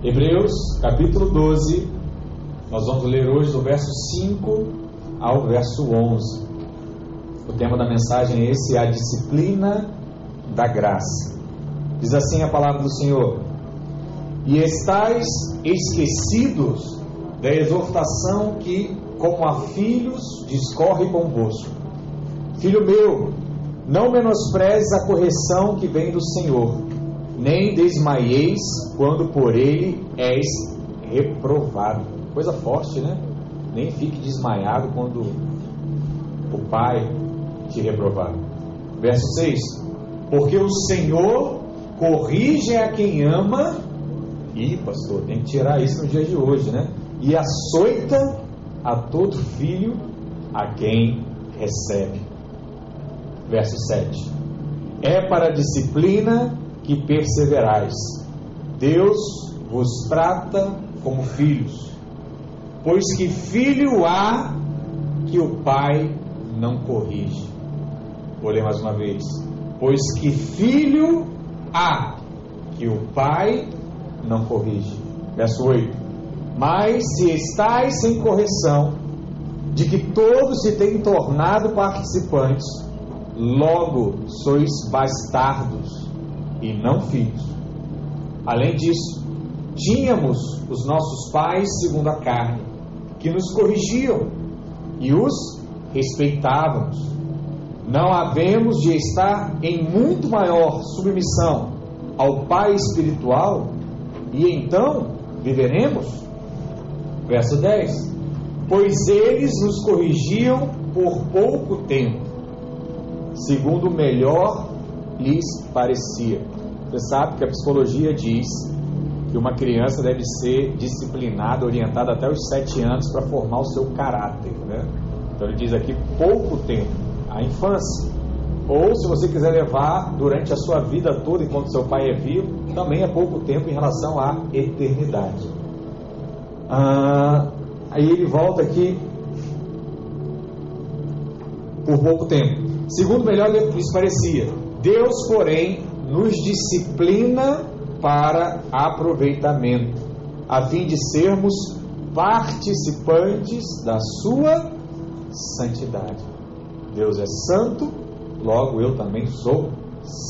Hebreus capítulo 12, nós vamos ler hoje do verso 5 ao verso 11. O tema da mensagem é esse: a disciplina da graça. Diz assim a palavra do Senhor: E estáis esquecidos da exortação que, como a filhos, discorre convosco. Filho meu, não menosprezes a correção que vem do Senhor nem desmaieis quando por ele és reprovado. Coisa forte, né? Nem fique desmaiado quando o Pai te reprovar. Verso 6: Porque o Senhor corrige a quem ama, e pastor, tem que tirar isso no dia de hoje, né? E açoita a todo filho a quem recebe. Verso 7: É para a disciplina que perseverais. Deus vos trata como filhos, pois que filho há que o pai não corrige. Vou ler mais uma vez. Pois que filho há que o pai não corrige. Verso 8. Mas se estáis sem correção, de que todos se têm tornado participantes, logo sois bastardos e não filhos. Além disso, tínhamos os nossos pais segundo a carne, que nos corrigiam e os respeitávamos. Não havemos de estar em muito maior submissão ao Pai espiritual e então viveremos? Verso 10: Pois eles nos corrigiam por pouco tempo, segundo o melhor lhes parecia. Você sabe que a psicologia diz que uma criança deve ser disciplinada, orientada até os sete anos para formar o seu caráter. Né? Então ele diz aqui pouco tempo, a infância. Ou se você quiser levar durante a sua vida toda, enquanto seu pai é vivo, também é pouco tempo em relação à eternidade. Ah, aí ele volta aqui por pouco tempo. Segundo melhor lhes parecia, Deus, porém, nos disciplina para aproveitamento, a fim de sermos participantes da sua santidade. Deus é santo, logo eu também sou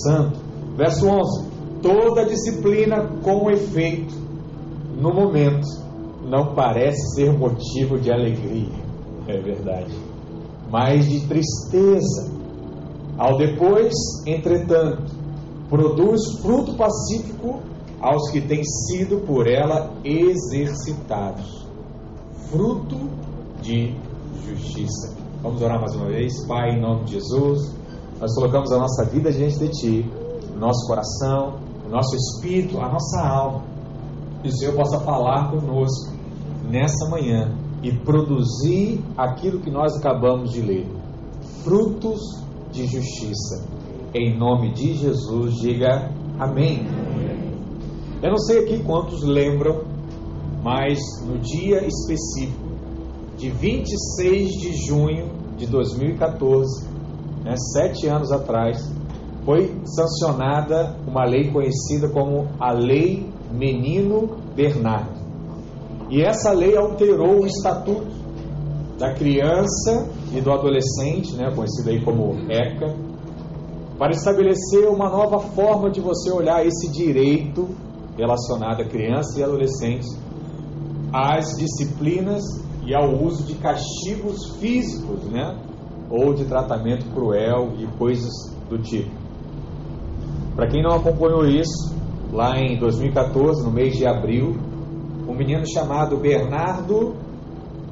santo. Verso 11: Toda disciplina com efeito, no momento, não parece ser motivo de alegria, é verdade, mas de tristeza ao depois, entretanto, produz fruto pacífico aos que têm sido por ela exercitados. Fruto de justiça. Vamos orar mais uma vez. Pai, em nome de Jesus, nós colocamos a nossa vida diante de Ti, o nosso coração, o nosso espírito, a nossa alma. Que o Senhor possa falar conosco nessa manhã e produzir aquilo que nós acabamos de ler. Frutos de justiça. Em nome de Jesus, diga amém. Eu não sei aqui quantos lembram, mas no dia específico de 26 de junho de 2014, né, sete anos atrás, foi sancionada uma lei conhecida como a Lei Menino Bernardo. E essa lei alterou o estatuto da criança e do adolescente, né, conhecido aí como ECA, para estabelecer uma nova forma de você olhar esse direito relacionado a crianças e adolescentes às disciplinas e ao uso de castigos físicos, né, ou de tratamento cruel e coisas do tipo. Para quem não acompanhou isso, lá em 2014, no mês de abril, um menino chamado Bernardo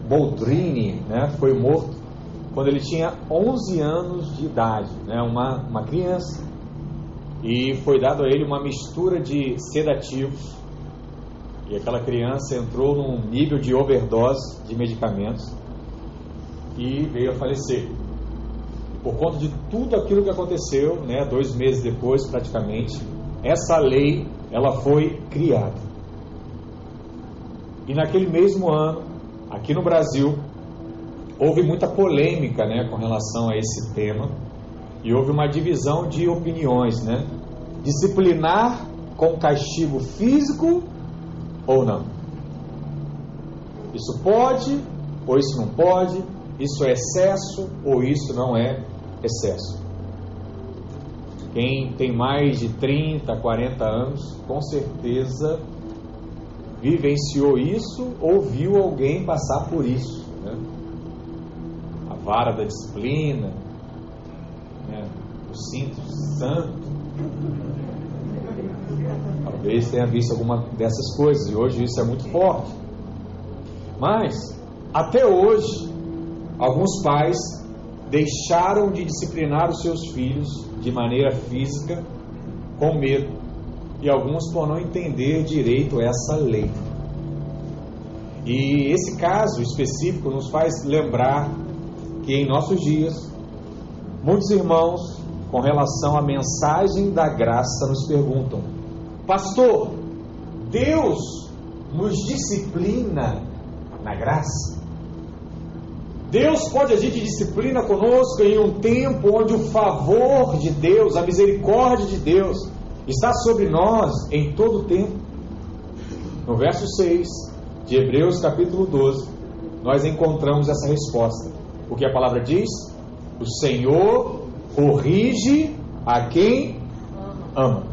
Boldrini né, foi morto quando ele tinha 11 anos de idade, né, uma, uma criança. E foi dado a ele uma mistura de sedativos. E aquela criança entrou num nível de overdose de medicamentos e veio a falecer. Por conta de tudo aquilo que aconteceu, né, dois meses depois praticamente, essa lei ela foi criada. E naquele mesmo ano, aqui no Brasil, houve muita polêmica né, com relação a esse tema e houve uma divisão de opiniões. Né? Disciplinar com castigo físico ou não? Isso pode ou isso não pode? Isso é excesso ou isso não é excesso? Quem tem mais de 30, 40 anos, com certeza vivenciou isso ou viu alguém passar por isso. Vara da disciplina, né? o cinto santo. Talvez tenha visto alguma dessas coisas e hoje isso é muito forte. Mas, até hoje, alguns pais deixaram de disciplinar os seus filhos de maneira física com medo e alguns por não entender direito essa lei. E esse caso específico nos faz lembrar que em nossos dias, muitos irmãos, com relação à mensagem da graça, nos perguntam: Pastor, Deus nos disciplina na graça? Deus pode agir de disciplina conosco em um tempo onde o favor de Deus, a misericórdia de Deus, está sobre nós em todo o tempo. No verso 6 de Hebreus, capítulo 12, nós encontramos essa resposta. O que a palavra diz? O Senhor corrige a quem ama.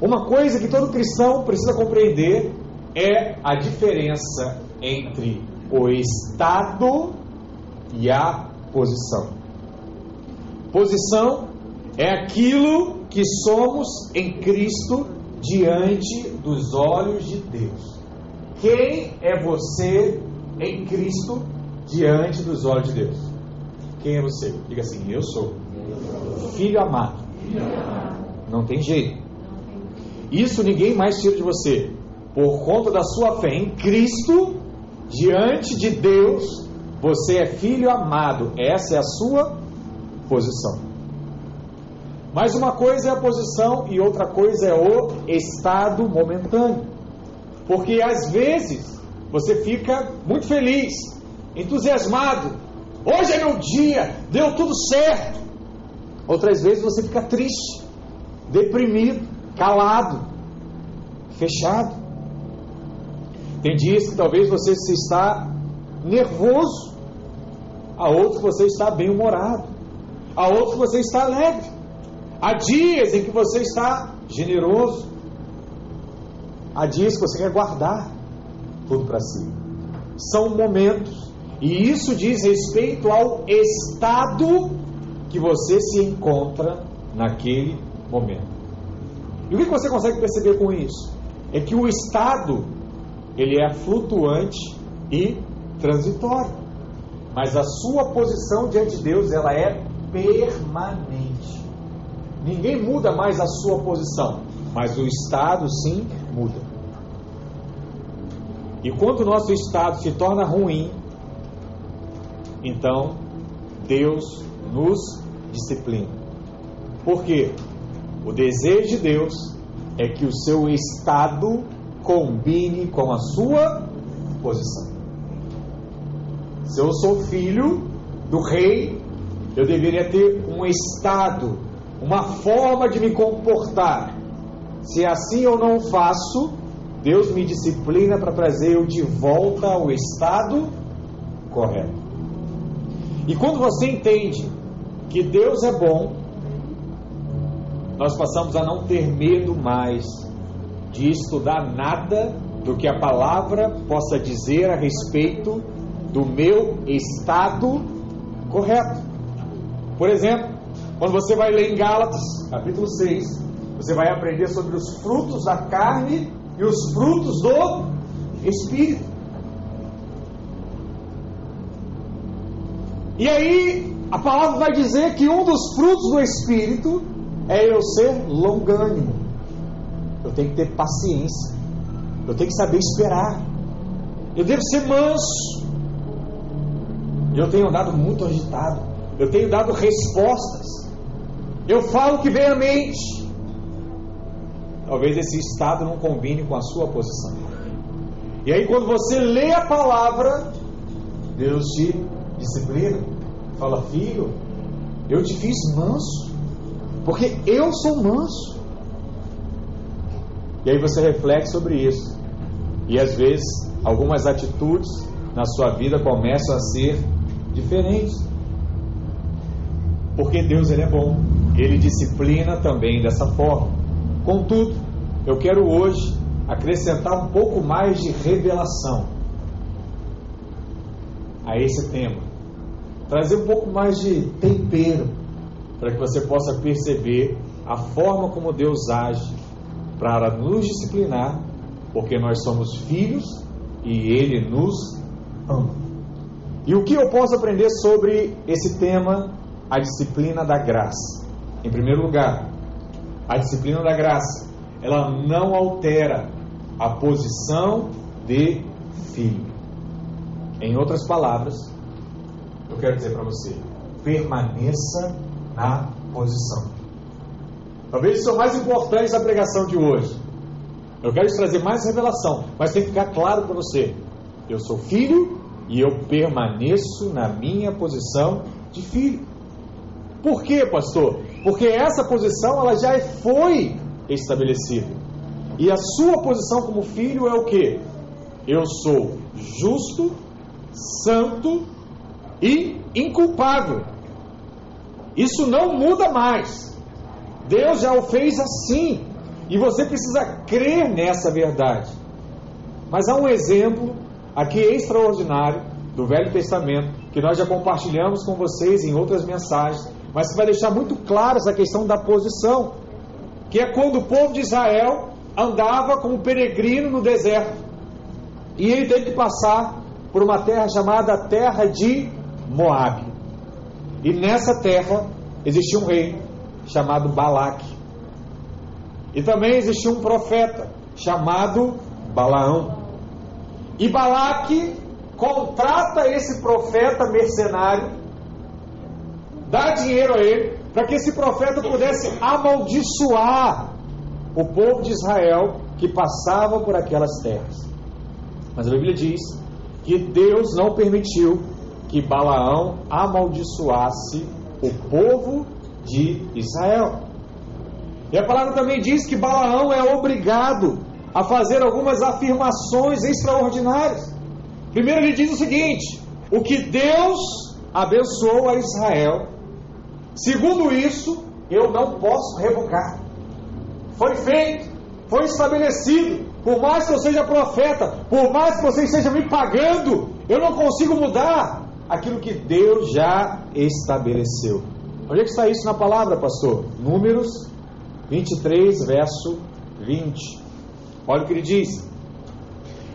Uma coisa que todo cristão precisa compreender é a diferença entre o estado e a posição. Posição é aquilo que somos em Cristo diante dos olhos de Deus. Quem é você em Cristo diante dos olhos de Deus? Quem é você? Diga assim: Eu sou filho amado. Não tem jeito. Isso ninguém mais tira de você. Por conta da sua fé em Cristo, diante de Deus, você é filho amado. Essa é a sua posição. Mas uma coisa é a posição e outra coisa é o estado momentâneo. Porque às vezes você fica muito feliz, entusiasmado. Hoje é meu dia, deu tudo certo. Outras vezes você fica triste, deprimido, calado, fechado. Tem dias que talvez você se está nervoso, a outros você está bem-humorado, a outros você está alegre. Há dias em que você está generoso. Há dias que você quer guardar tudo para si. São momentos. E isso diz respeito ao estado que você se encontra naquele momento. E o que você consegue perceber com isso? É que o estado ele é flutuante e transitório. Mas a sua posição diante de Deus ela é permanente. Ninguém muda mais a sua posição, mas o estado sim muda. E quando o nosso estado se torna ruim, então Deus nos disciplina. Por quê? O desejo de Deus é que o seu estado combine com a sua posição. Se eu sou filho do rei, eu deveria ter um estado uma forma de me comportar. Se assim eu não faço, Deus me disciplina para trazer eu de volta ao estado correto. E quando você entende que Deus é bom, nós passamos a não ter medo mais de estudar nada do que a palavra possa dizer a respeito do meu estado correto. Por exemplo, quando você vai ler em Gálatas, capítulo 6, você vai aprender sobre os frutos da carne e os frutos do Espírito. E aí, a palavra vai dizer que um dos frutos do Espírito é eu ser longânimo. Eu tenho que ter paciência. Eu tenho que saber esperar. Eu devo ser manso. Eu tenho andado muito agitado. Eu tenho dado respostas. Eu falo o que vem à mente. Talvez esse estado não combine com a sua posição. E aí, quando você lê a palavra, Deus te disciplina. Fala, filho, eu te fiz manso. Porque eu sou manso. E aí você reflete sobre isso. E às vezes algumas atitudes na sua vida começam a ser diferentes. Porque Deus ele é bom. Ele disciplina também dessa forma. Contudo, eu quero hoje acrescentar um pouco mais de revelação a esse tema. Trazer um pouco mais de tempero para que você possa perceber a forma como Deus age para nos disciplinar, porque nós somos filhos e Ele nos ama. E o que eu posso aprender sobre esse tema, a disciplina da graça? Em primeiro lugar, a disciplina da graça, ela não altera a posição de filho. Em outras palavras, eu quero dizer para você: permaneça na posição. Talvez isso é o mais importante da pregação de hoje. Eu quero te trazer mais revelação, mas tem que ficar claro para você: eu sou filho e eu permaneço na minha posição de filho. Por quê, pastor? Porque essa posição ela já foi estabelecida. E a sua posição como filho é o que? Eu sou justo, santo e inculpável. Isso não muda mais. Deus já o fez assim. E você precisa crer nessa verdade. Mas há um exemplo aqui extraordinário do Velho Testamento que nós já compartilhamos com vocês em outras mensagens, mas que vai deixar muito claro essa questão da posição, que é quando o povo de Israel andava como peregrino no deserto. E ele teve que passar por uma terra chamada Terra de Moabe. E nessa terra existia um rei chamado Balaque. E também existia um profeta chamado Balaão. E Balaque contrata esse profeta mercenário, dá dinheiro a ele, para que esse profeta pudesse amaldiçoar o povo de Israel que passava por aquelas terras. Mas a Bíblia diz que Deus não permitiu que Balaão amaldiçoasse o povo de Israel. E a palavra também diz que Balaão é obrigado a fazer algumas afirmações extraordinárias. Primeiro, ele diz o seguinte: o que Deus abençoou a Israel, segundo isso, eu não posso revogar. Foi feito, foi estabelecido. Por mais que eu seja profeta, por mais que você esteja me pagando, eu não consigo mudar aquilo que Deus já estabeleceu. Onde é que está isso na palavra, pastor? Números 23, verso 20. Olha o que ele diz: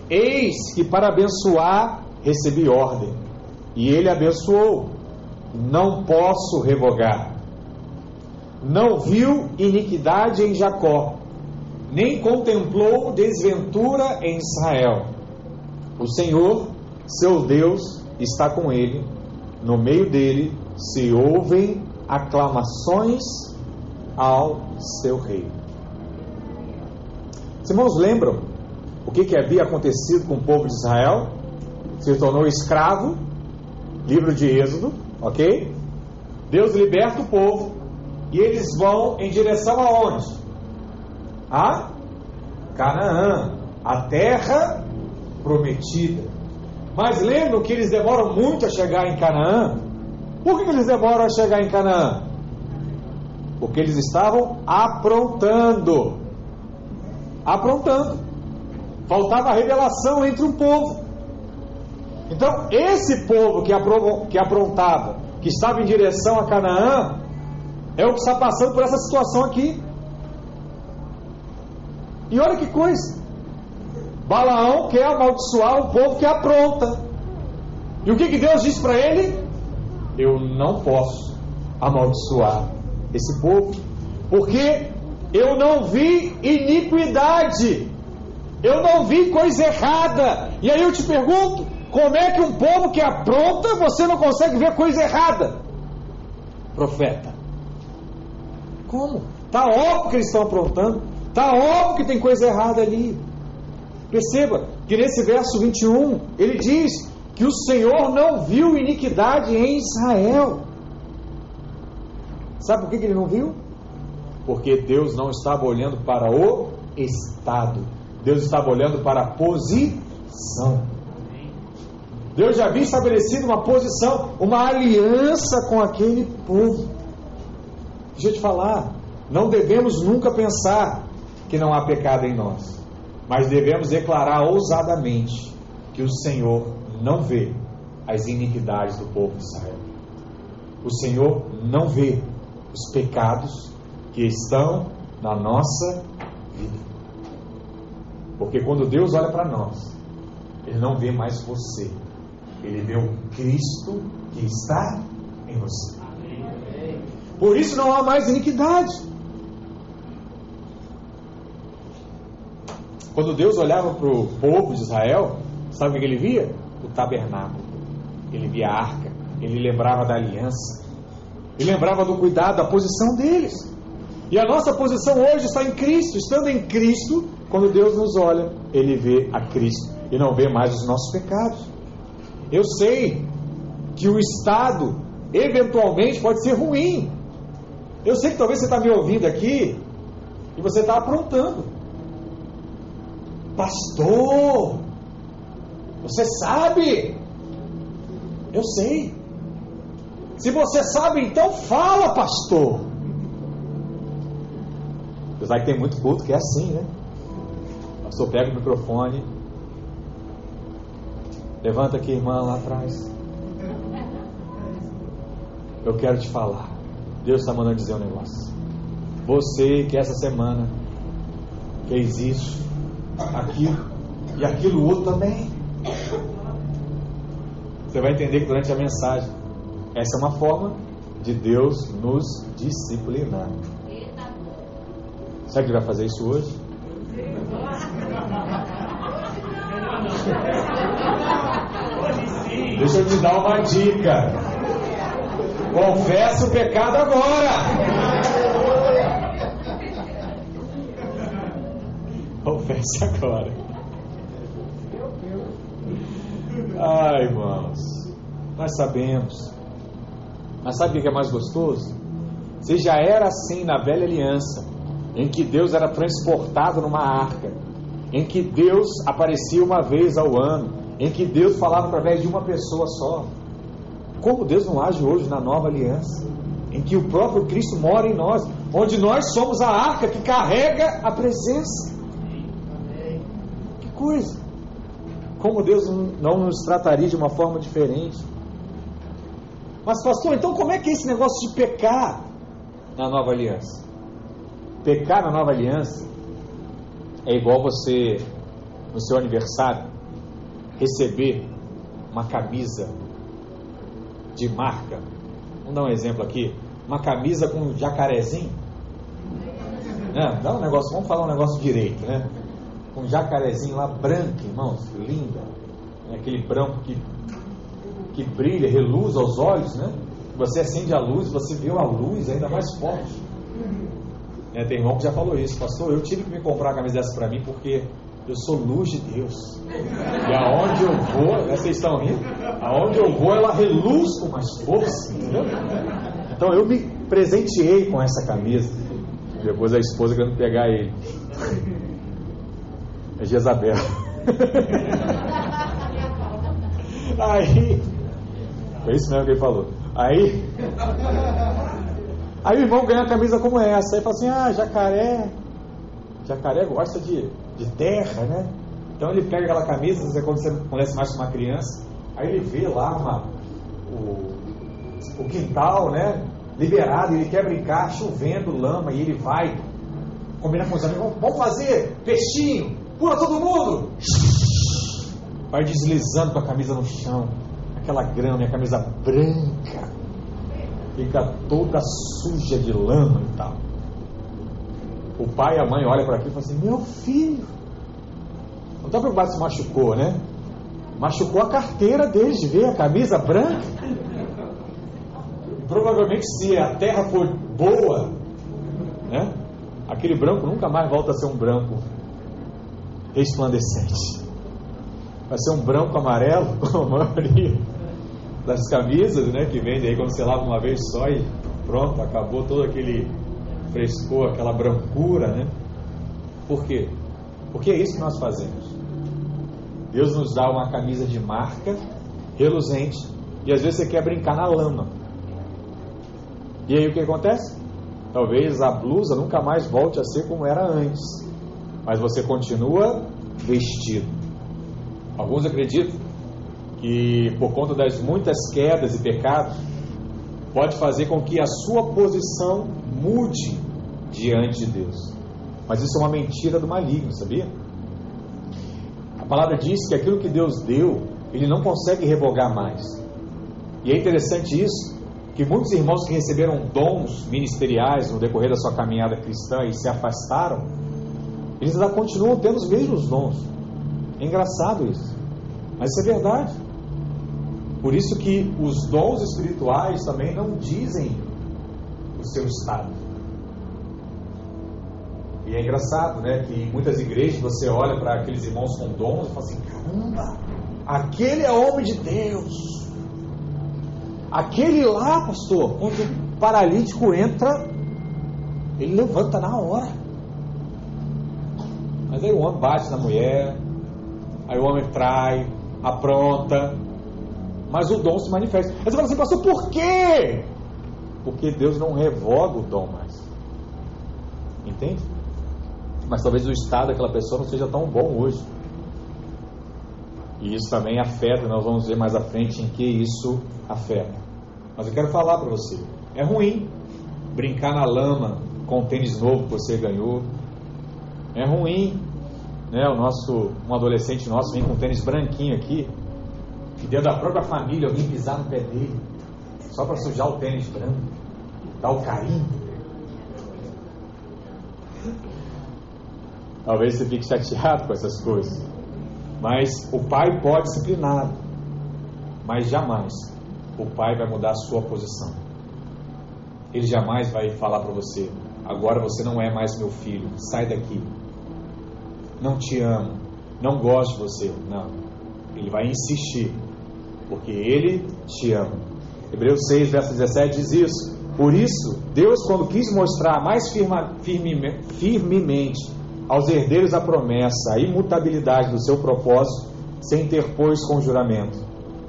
Eis que para abençoar recebi ordem, e ele abençoou, não posso revogar. Não viu iniquidade em Jacó, nem contemplou desventura em Israel. O Senhor, seu Deus, está com ele, no meio dele se ouvem aclamações ao seu rei. Os irmãos lembram o que, que havia acontecido com o povo de Israel? Se tornou escravo, livro de Êxodo, ok? Deus liberta o povo e eles vão em direção aonde? A Canaã, a terra prometida. Mas lembram que eles demoram muito a chegar em Canaã? Por que eles demoram a chegar em Canaã? Porque eles estavam aprontando. Aprontando. Faltava a revelação entre o povo. Então, esse povo que, que aprontava, que estava em direção a Canaã, é o que está passando por essa situação aqui. E olha que coisa. Balaão quer amaldiçoar o povo que apronta. E o que, que Deus diz para ele? Eu não posso amaldiçoar esse povo, porque eu não vi iniquidade, eu não vi coisa errada. E aí eu te pergunto: como é que um povo que apronta você não consegue ver coisa errada? Profeta. Como? Está óbvio que eles estão aprontando, está óbvio que tem coisa errada ali. Perceba que nesse verso 21 ele diz que o Senhor não viu iniquidade em Israel. Sabe por que ele não viu? Porque Deus não estava olhando para o Estado, Deus estava olhando para a posição. Deus já havia estabelecido uma posição, uma aliança com aquele povo. Deixa eu te falar, não devemos nunca pensar que não há pecado em nós, mas devemos declarar ousadamente que o Senhor não vê as iniquidades do povo de Israel. O Senhor não vê os pecados que estão na nossa vida. Porque quando Deus olha para nós, Ele não vê mais você, Ele vê o Cristo que está em você. Por isso não há mais iniquidade. Quando Deus olhava para o povo de Israel, sabe o que ele via? O tabernáculo. Ele via a arca. Ele lembrava da aliança. Ele lembrava do cuidado, da posição deles. E a nossa posição hoje está em Cristo. Estando em Cristo, quando Deus nos olha, Ele vê a Cristo e não vê mais os nossos pecados. Eu sei que o Estado, eventualmente, pode ser ruim. Eu sei que talvez você está me ouvindo aqui e você está aprontando. Pastor, você sabe? Eu sei. Se você sabe, então fala, pastor. Apesar que tem muito culto que é assim, né? Pastor pega o microfone. Levanta aqui, irmã, lá atrás. Eu quero te falar. Deus está mandando dizer um negócio. Você que essa semana fez isso, aquilo e aquilo outro também. Você vai entender que durante a mensagem, essa é uma forma de Deus nos disciplinar. Será que ele vai fazer isso hoje? Deixa eu te dar uma dica. Confessa o pecado agora. Confesse agora. Ai, irmãos, nós sabemos. Mas sabe o que é mais gostoso? Se já era assim na velha aliança, em que Deus era transportado numa arca, em que Deus aparecia uma vez ao ano, em que Deus falava através de uma pessoa só. Como Deus não age hoje na nova aliança, em que o próprio Cristo mora em nós, onde nós somos a arca que carrega a presença. Coisa! Como Deus não nos trataria de uma forma diferente? Mas, pastor, então como é que é esse negócio de pecar na nova aliança? Pecar na nova aliança é igual você, no seu aniversário, receber uma camisa de marca. Vamos dar um exemplo aqui. Uma camisa com um jacarezinho. Dá um negócio, vamos falar um negócio direito, né? Um jacarezinho lá branco, irmãos, linda. É aquele branco que, que brilha, reluz aos olhos, né? Você acende a luz, você vê a luz ainda mais forte. É, tem irmão que já falou isso, pastor. Eu tive que me comprar uma camisa dessa para mim porque eu sou luz de Deus. E aonde eu vou, né, vocês estão rindo? Aonde eu vou, ela reluz com mais força, entendeu? Então eu me presenteei com essa camisa. Depois a esposa querendo pegar ele. É Jezabel. Aí. Foi isso mesmo que ele falou. Aí. Aí o irmão ganha uma camisa como essa. Aí fala assim: ah, jacaré. Jacaré gosta de, de terra, né? Então ele pega aquela camisa, você quando você conhece mais com uma criança, aí ele vê lá uma, o, o quintal, né? Liberado, ele quer brincar, chovendo, lama, e ele vai combinar com os amigos, vamos fazer peixinho, pula todo mundo! Vai deslizando com a camisa no chão, aquela grama, a camisa branca, fica toda suja de lama e tal. O pai e a mãe olham para aquilo e falam assim: Meu filho, não está preocupado se machucou, né? Machucou a carteira deles de ver a camisa branca. Provavelmente, se a terra for boa, né? Aquele branco nunca mais volta a ser um branco resplandecente. Vai ser um branco amarelo, como a maioria das camisas, né? Que vende aí quando você lava uma vez só e pronto, acabou todo aquele frescor, aquela brancura, né? Por quê? Porque é isso que nós fazemos. Deus nos dá uma camisa de marca reluzente e às vezes você quer brincar na lama. E aí o que acontece? Talvez a blusa nunca mais volte a ser como era antes, mas você continua vestido. Alguns acreditam que por conta das muitas quedas e pecados, pode fazer com que a sua posição mude diante de Deus. Mas isso é uma mentira do maligno, sabia? A palavra diz que aquilo que Deus deu, ele não consegue revogar mais. E é interessante isso, que muitos irmãos que receberam dons ministeriais no decorrer da sua caminhada cristã e se afastaram, eles ainda continuam tendo os mesmos dons. É engraçado isso. Mas isso é verdade. Por isso que os dons espirituais também não dizem o seu estado. E é engraçado, né, que em muitas igrejas você olha para aqueles irmãos com dons e fala assim: caramba, aquele é homem de Deus. Aquele lá, pastor, quando o paralítico entra, ele levanta na hora. O homem bate na mulher, aí o homem trai, apronta, mas o dom se manifesta. Aí você fala assim, pastor, por quê? Porque Deus não revoga o dom mais. Entende? Mas talvez o estado daquela pessoa não seja tão bom hoje. E isso também afeta, nós vamos ver mais à frente em que isso afeta. Mas eu quero falar para você: é ruim brincar na lama com o tênis novo que você ganhou. É ruim, né? O nosso, um adolescente nosso vem com um tênis branquinho aqui, e dentro da própria família alguém pisar no pé dele, só para sujar o tênis branco, dar o carinho. Talvez você fique chateado com essas coisas. Mas o pai pode disciplinar. Mas jamais o pai vai mudar a sua posição. Ele jamais vai falar para você: agora você não é mais meu filho, sai daqui. Não te amo, não gosto de você. Não. Ele vai insistir, porque ele te ama. Hebreus 6, verso 17 diz isso. Por isso, Deus, quando quis mostrar mais firma, firme, firmemente aos herdeiros a promessa, a imutabilidade do seu propósito, sem interpôs com juramento,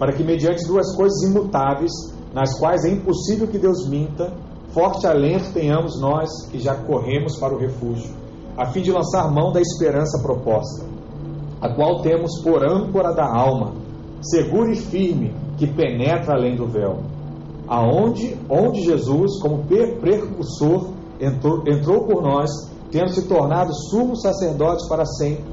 para que, mediante duas coisas imutáveis, nas quais é impossível que Deus minta, forte alento tenhamos nós que já corremos para o refúgio, a fim de lançar mão da esperança proposta, a qual temos por âncora da alma, segura e firme, que penetra além do véu, aonde onde Jesus, como precursor, entrou, entrou por nós tendo se tornado sumos sacerdotes para sempre,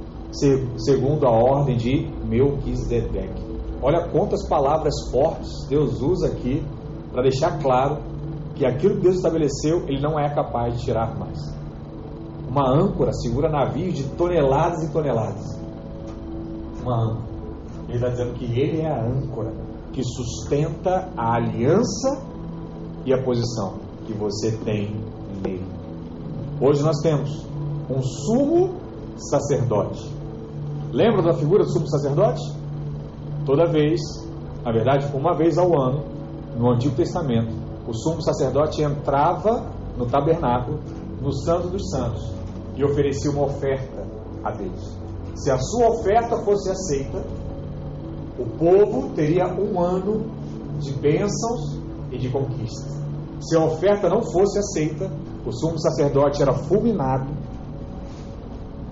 segundo a ordem de Melquisedeque. Olha quantas palavras fortes Deus usa aqui para deixar claro que aquilo que Deus estabeleceu, ele não é capaz de tirar mais. Uma âncora segura navios de toneladas e toneladas. Uma âncora. Ele está dizendo que ele é a âncora que sustenta a aliança e a posição que você tem nele. Hoje nós temos um sumo sacerdote. Lembra da figura do sumo sacerdote? Toda vez, na verdade, uma vez ao ano, no Antigo Testamento, o sumo sacerdote entrava no tabernáculo, no Santo dos Santos, e oferecia uma oferta a Deus. Se a sua oferta fosse aceita, o povo teria um ano de bênçãos e de conquistas. Se a oferta não fosse aceita, o sumo sacerdote era fulminado,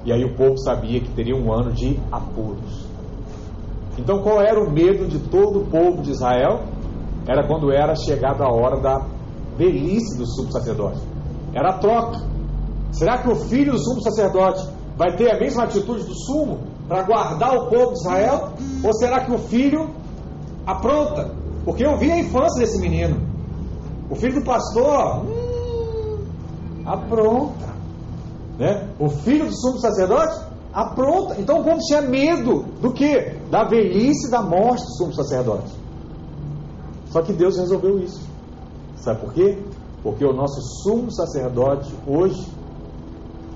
e aí o povo sabia que teria um ano de apuros. Então, qual era o medo de todo o povo de Israel? Era quando era chegada a hora da velhice do sumo sacerdote. Era a troca. Será que o filho do sumo sacerdote vai ter a mesma atitude do sumo para guardar o povo de Israel? Ou será que o filho apronta? Porque eu vi a infância desse menino. O filho do pastor, hum, apronta. Né? O filho do sumo sacerdote apronta. Então o povo tinha medo do que? Da velhice e da morte do sumo sacerdote. Só que Deus resolveu isso. Sabe por quê? Porque o nosso sumo sacerdote hoje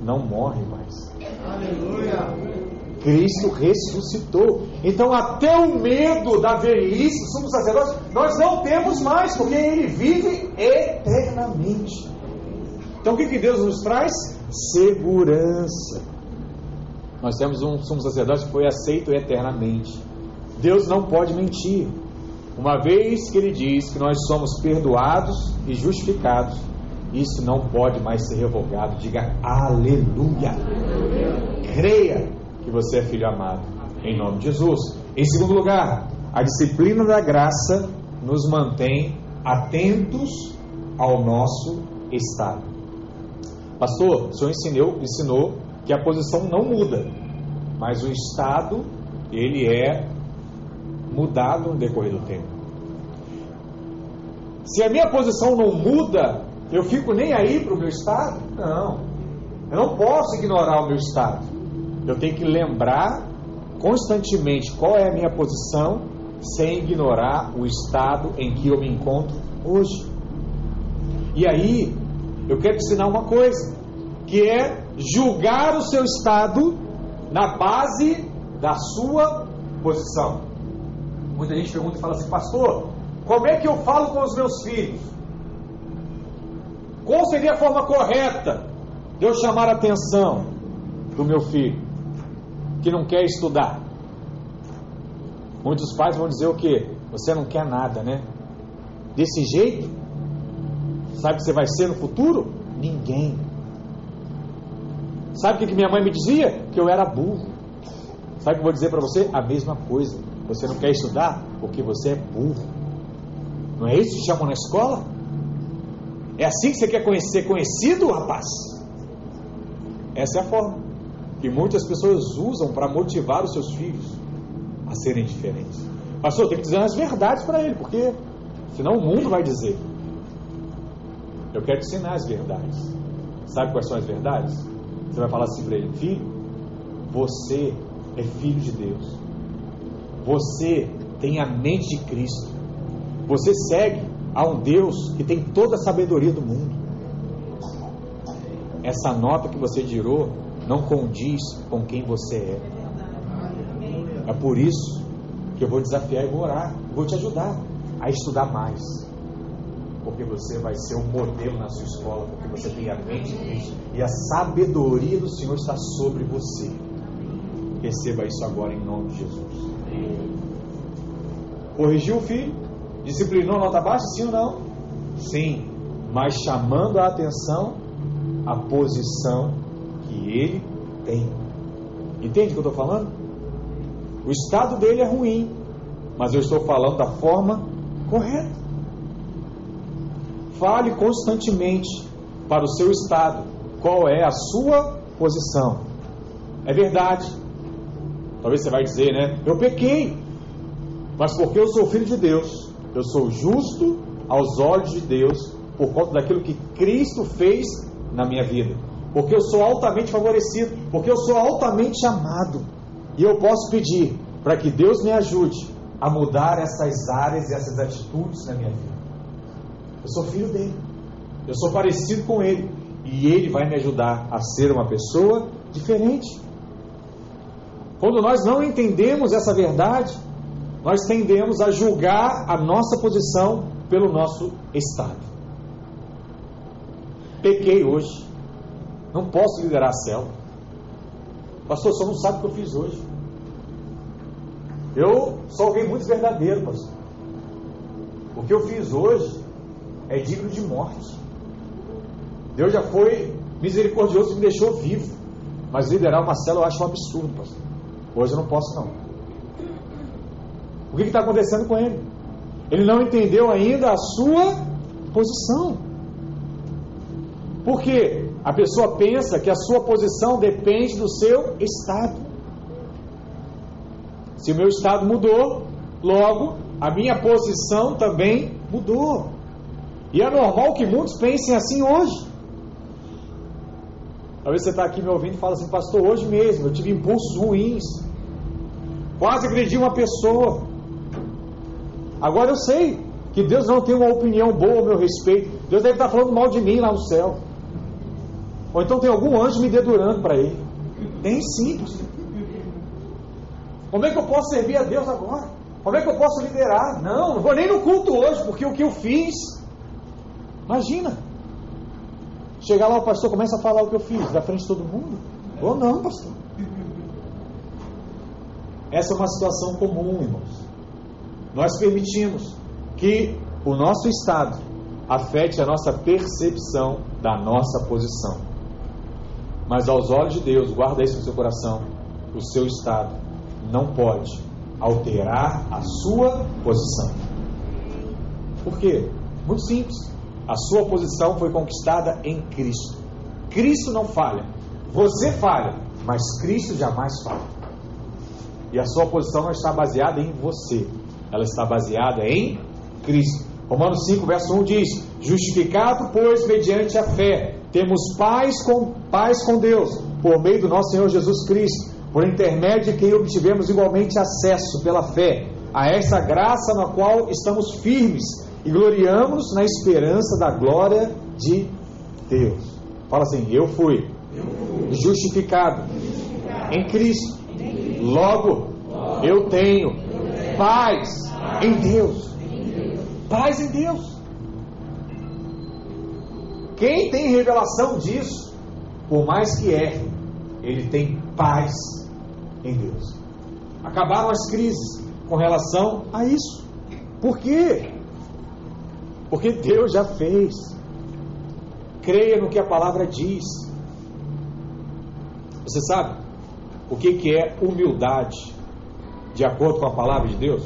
não morre mais. Aleluia! Cristo ressuscitou. Então, até o medo da velhice do sumo sacerdote, nós não temos mais, porque ele vive eternamente. Então o que, que Deus nos traz? Segurança. Nós temos um sumo sacerdote que foi aceito eternamente. Deus não pode mentir. Uma vez que ele diz que nós somos perdoados e justificados, isso não pode mais ser revogado. Diga aleluia. Creia que você é filho amado, em nome de Jesus. Em segundo lugar, a disciplina da graça nos mantém atentos ao nosso estado. Pastor, o senhor ensinou, ensinou que a posição não muda, mas o estado ele é mudado no decorrer do tempo. Se a minha posição não muda, eu fico nem aí para o meu estado? Não. Eu não posso ignorar o meu estado. Eu tenho que lembrar constantemente qual é a minha posição, sem ignorar o estado em que eu me encontro hoje. E aí, eu quero te ensinar uma coisa, que é julgar o seu estado na base da sua posição. Muita gente pergunta e fala assim, pastor, como é que eu falo com os meus filhos? Qual seria a forma correta de eu chamar a atenção do meu filho que não quer estudar? Muitos pais vão dizer o quê? Você não quer nada, né? Desse jeito? Sabe o que você vai ser no futuro? Ninguém. Sabe o que minha mãe me dizia? Que eu era burro. Sabe o que eu vou dizer para você? A mesma coisa. Você não quer estudar porque você é burro. Não é isso que chamam na escola? É assim que você quer ser conhecido, rapaz? Essa é a forma que muitas pessoas usam para motivar os seus filhos a serem diferentes. Pastor, tem que dizer as verdades para ele, porque senão o mundo vai dizer. Eu quero te ensinar as verdades. Sabe quais são as verdades? Você vai falar assim para ele: Filho, você é filho de Deus. Você tem a mente de Cristo. Você segue a um Deus que tem toda a sabedoria do mundo. Essa nota que você tirou não condiz com quem você é. É por isso que eu vou desafiar e vou orar, vou te ajudar a estudar mais. Porque você vai ser um modelo na sua escola, porque você tem a mente de Cristo e a sabedoria do Senhor está sobre você. Receba isso agora em nome de Jesus. Corrigiu o filho? Disciplinou nota baixa? Sim ou não? Sim, mas chamando a atenção a posição que ele tem. Entende o que eu estou falando? O estado dele é ruim, mas eu estou falando da forma correta. Fale constantemente para o seu estado qual é a sua posição. É verdade. Talvez você vai dizer, né? Eu pequei, mas porque eu sou filho de Deus, eu sou justo aos olhos de Deus por conta daquilo que Cristo fez na minha vida. Porque eu sou altamente favorecido, porque eu sou altamente amado. E eu posso pedir para que Deus me ajude a mudar essas áreas e essas atitudes na minha vida. Eu sou filho dele. Eu sou parecido com ele. E ele vai me ajudar a ser uma pessoa diferente. Quando nós não entendemos essa verdade, nós tendemos a julgar a nossa posição pelo nosso estado. Pequei hoje. Não posso liderar a célula. Pastor, só não sabe o que eu fiz hoje. Eu sou alguém muito verdadeiro, pastor. O que eu fiz hoje é digno de morte. Deus já foi misericordioso e me deixou vivo. Mas liderar uma célula eu acho um absurdo, pastor. Hoje eu não posso, não. O que está acontecendo com ele? Ele não entendeu ainda a sua posição. Porque a pessoa pensa que a sua posição depende do seu estado. Se o meu estado mudou, logo a minha posição também mudou. E é normal que muitos pensem assim hoje. Talvez você está aqui me ouvindo e fala assim, pastor, hoje mesmo eu tive impulsos ruins. Quase agredi uma pessoa. Agora eu sei que Deus não tem uma opinião boa ao meu respeito. Deus deve estar falando mal de mim lá no céu. Ou então tem algum anjo me dedurando para ele. Tem sim. Como é que eu posso servir a Deus agora? Como é que eu posso liderar? Não, não vou nem no culto hoje, porque o que eu fiz. Imagina. Chegar lá, o pastor começa a falar o que eu fiz, da frente de todo mundo. Ou não, pastor. Essa é uma situação comum, irmãos. Nós permitimos que o nosso estado afete a nossa percepção da nossa posição. Mas aos olhos de Deus, guarda isso no seu coração, o seu estado não pode alterar a sua posição. Por quê? Muito simples. A sua posição foi conquistada em Cristo. Cristo não falha. Você falha, mas Cristo jamais falha. E a sua posição não está baseada em você, ela está baseada em Cristo. Romanos 5, verso 1 diz: Justificado, pois, mediante a fé, temos paz com, paz com Deus, por meio do nosso Senhor Jesus Cristo, por intermédio de quem obtivemos igualmente acesso pela fé a essa graça na qual estamos firmes e gloriamos na esperança da glória de Deus. Fala assim: Eu fui, justificado, em Cristo, logo eu tenho paz em Deus. Paz em Deus. Quem tem revelação disso, por mais que erre, ele tem paz em Deus. Acabaram as crises com relação a isso. Por quê? Porque Deus já fez. Creia no que a palavra diz. Você sabe o que, que é humildade de acordo com a palavra de Deus?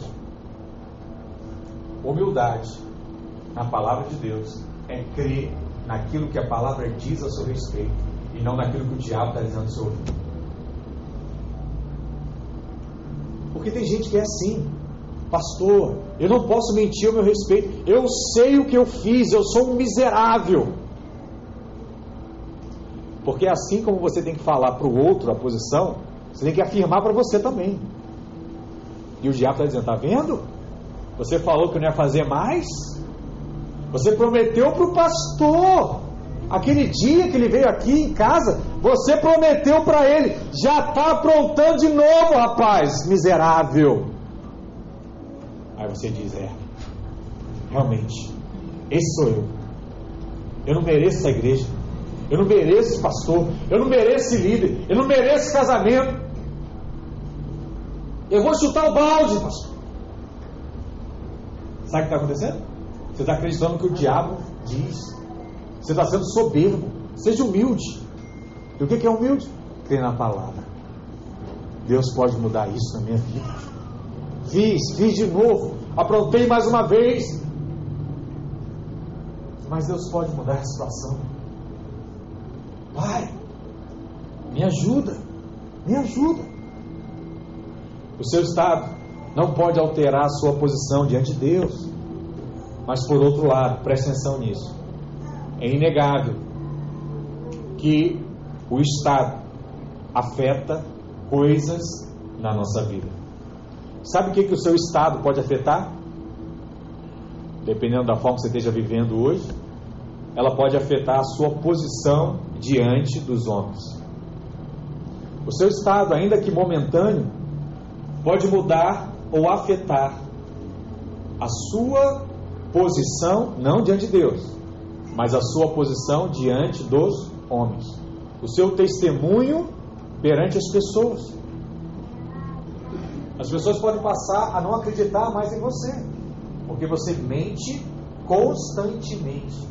Humildade na palavra de Deus é crer naquilo que a palavra diz a seu respeito e não naquilo que o diabo está dizendo ouvido. Porque tem gente que é assim, pastor, eu não posso mentir ao meu respeito, eu sei o que eu fiz, eu sou um miserável. Porque assim como você tem que falar para o outro a posição, você tem que afirmar para você também. E o diabo está dizendo: está vendo? Você falou que não ia fazer mais? Você prometeu para o pastor. Aquele dia que ele veio aqui em casa, você prometeu para ele. Já está aprontando de novo, rapaz, miserável. Aí você diz: é, realmente, esse sou eu. Eu não mereço essa igreja. Eu não mereço esse pastor. Eu não mereço esse líder. Eu não mereço esse casamento. Eu vou chutar o balde, pastor. Sabe o que está acontecendo? Você está acreditando no que o diabo diz. Você está sendo soberbo. Seja humilde. E o que é humilde? Crer na palavra. Deus pode mudar isso na minha vida. Fiz, fiz de novo. Aprontei mais uma vez. Mas Deus pode mudar a situação. Pai, me ajuda. Me ajuda. O seu estado não pode alterar a sua posição diante de Deus. Mas por outro lado, preste atenção nisso. É inegável que o estado afeta coisas na nossa vida. Sabe o que, que o seu estado pode afetar? Dependendo da forma que você esteja vivendo hoje, ela pode afetar a sua posição diante dos homens. O seu estado, ainda que momentâneo, pode mudar ou afetar a sua posição, não diante de Deus, mas a sua posição diante dos homens. O seu testemunho perante as pessoas. As pessoas podem passar a não acreditar mais em você, porque você mente constantemente.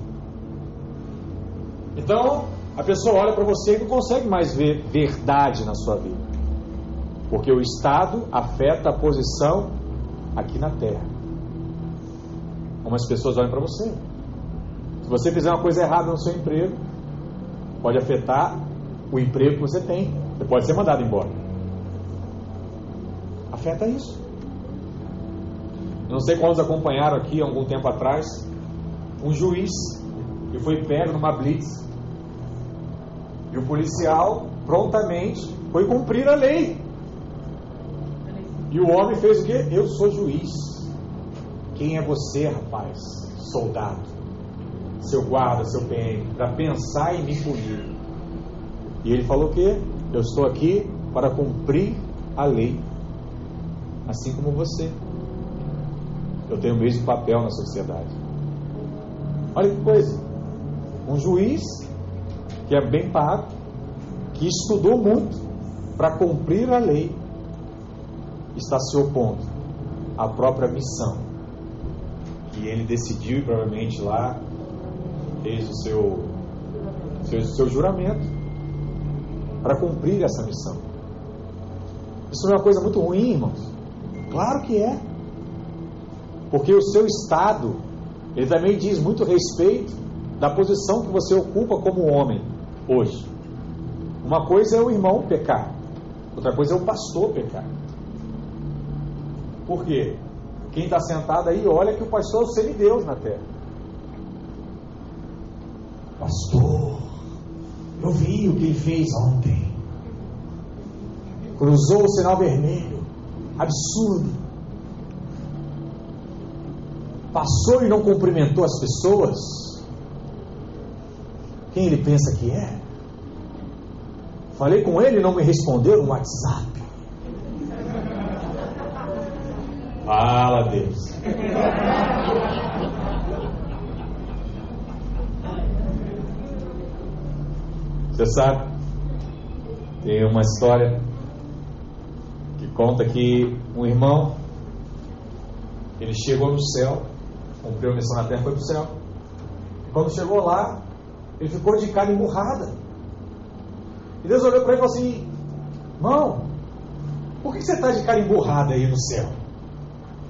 Então, a pessoa olha para você e não consegue mais ver verdade na sua vida, porque o Estado afeta a posição aqui na terra. Como as pessoas olham para você. Se você fizer uma coisa errada no seu emprego, pode afetar o emprego que você tem. Você pode ser mandado embora. Afeta isso. Não sei quantos acompanharam aqui algum tempo atrás um juiz que foi pego numa blitz e o policial prontamente foi cumprir a lei. E o homem fez o quê? Eu sou juiz. Quem é você, rapaz? Soldado. Seu guarda, seu PM, para pensar e me punir. E ele falou o quê? Eu estou aqui para cumprir a lei. Assim como você. Eu tenho o mesmo papel na sociedade. Olha que coisa. Um juiz que é bem pago, que estudou muito para cumprir a lei. Está se opondo à própria missão. E ele decidiu, e provavelmente lá, fez o seu, seu, seu juramento para cumprir essa missão. Isso não é uma coisa muito ruim, irmãos? Claro que é. Porque o seu estado, ele também diz muito respeito da posição que você ocupa como homem hoje. Uma coisa é o irmão pecar, outra coisa é o pastor pecar. Por quê? Quem está sentado aí olha que o pastor é o semideus na terra. Pastor, eu vi o que ele fez ontem. Cruzou o sinal vermelho. Absurdo. Passou e não cumprimentou as pessoas. Quem ele pensa que é? Falei com ele e não me respondeu no WhatsApp. Fala, Deus. Você sabe, tem uma história que conta que um irmão, ele chegou no céu, cumpriu a missão na terra, foi para o céu. E quando chegou lá, ele ficou de cara emburrada. E Deus olhou para ele e falou assim: Irmão, por que você está de cara emburrada aí no céu?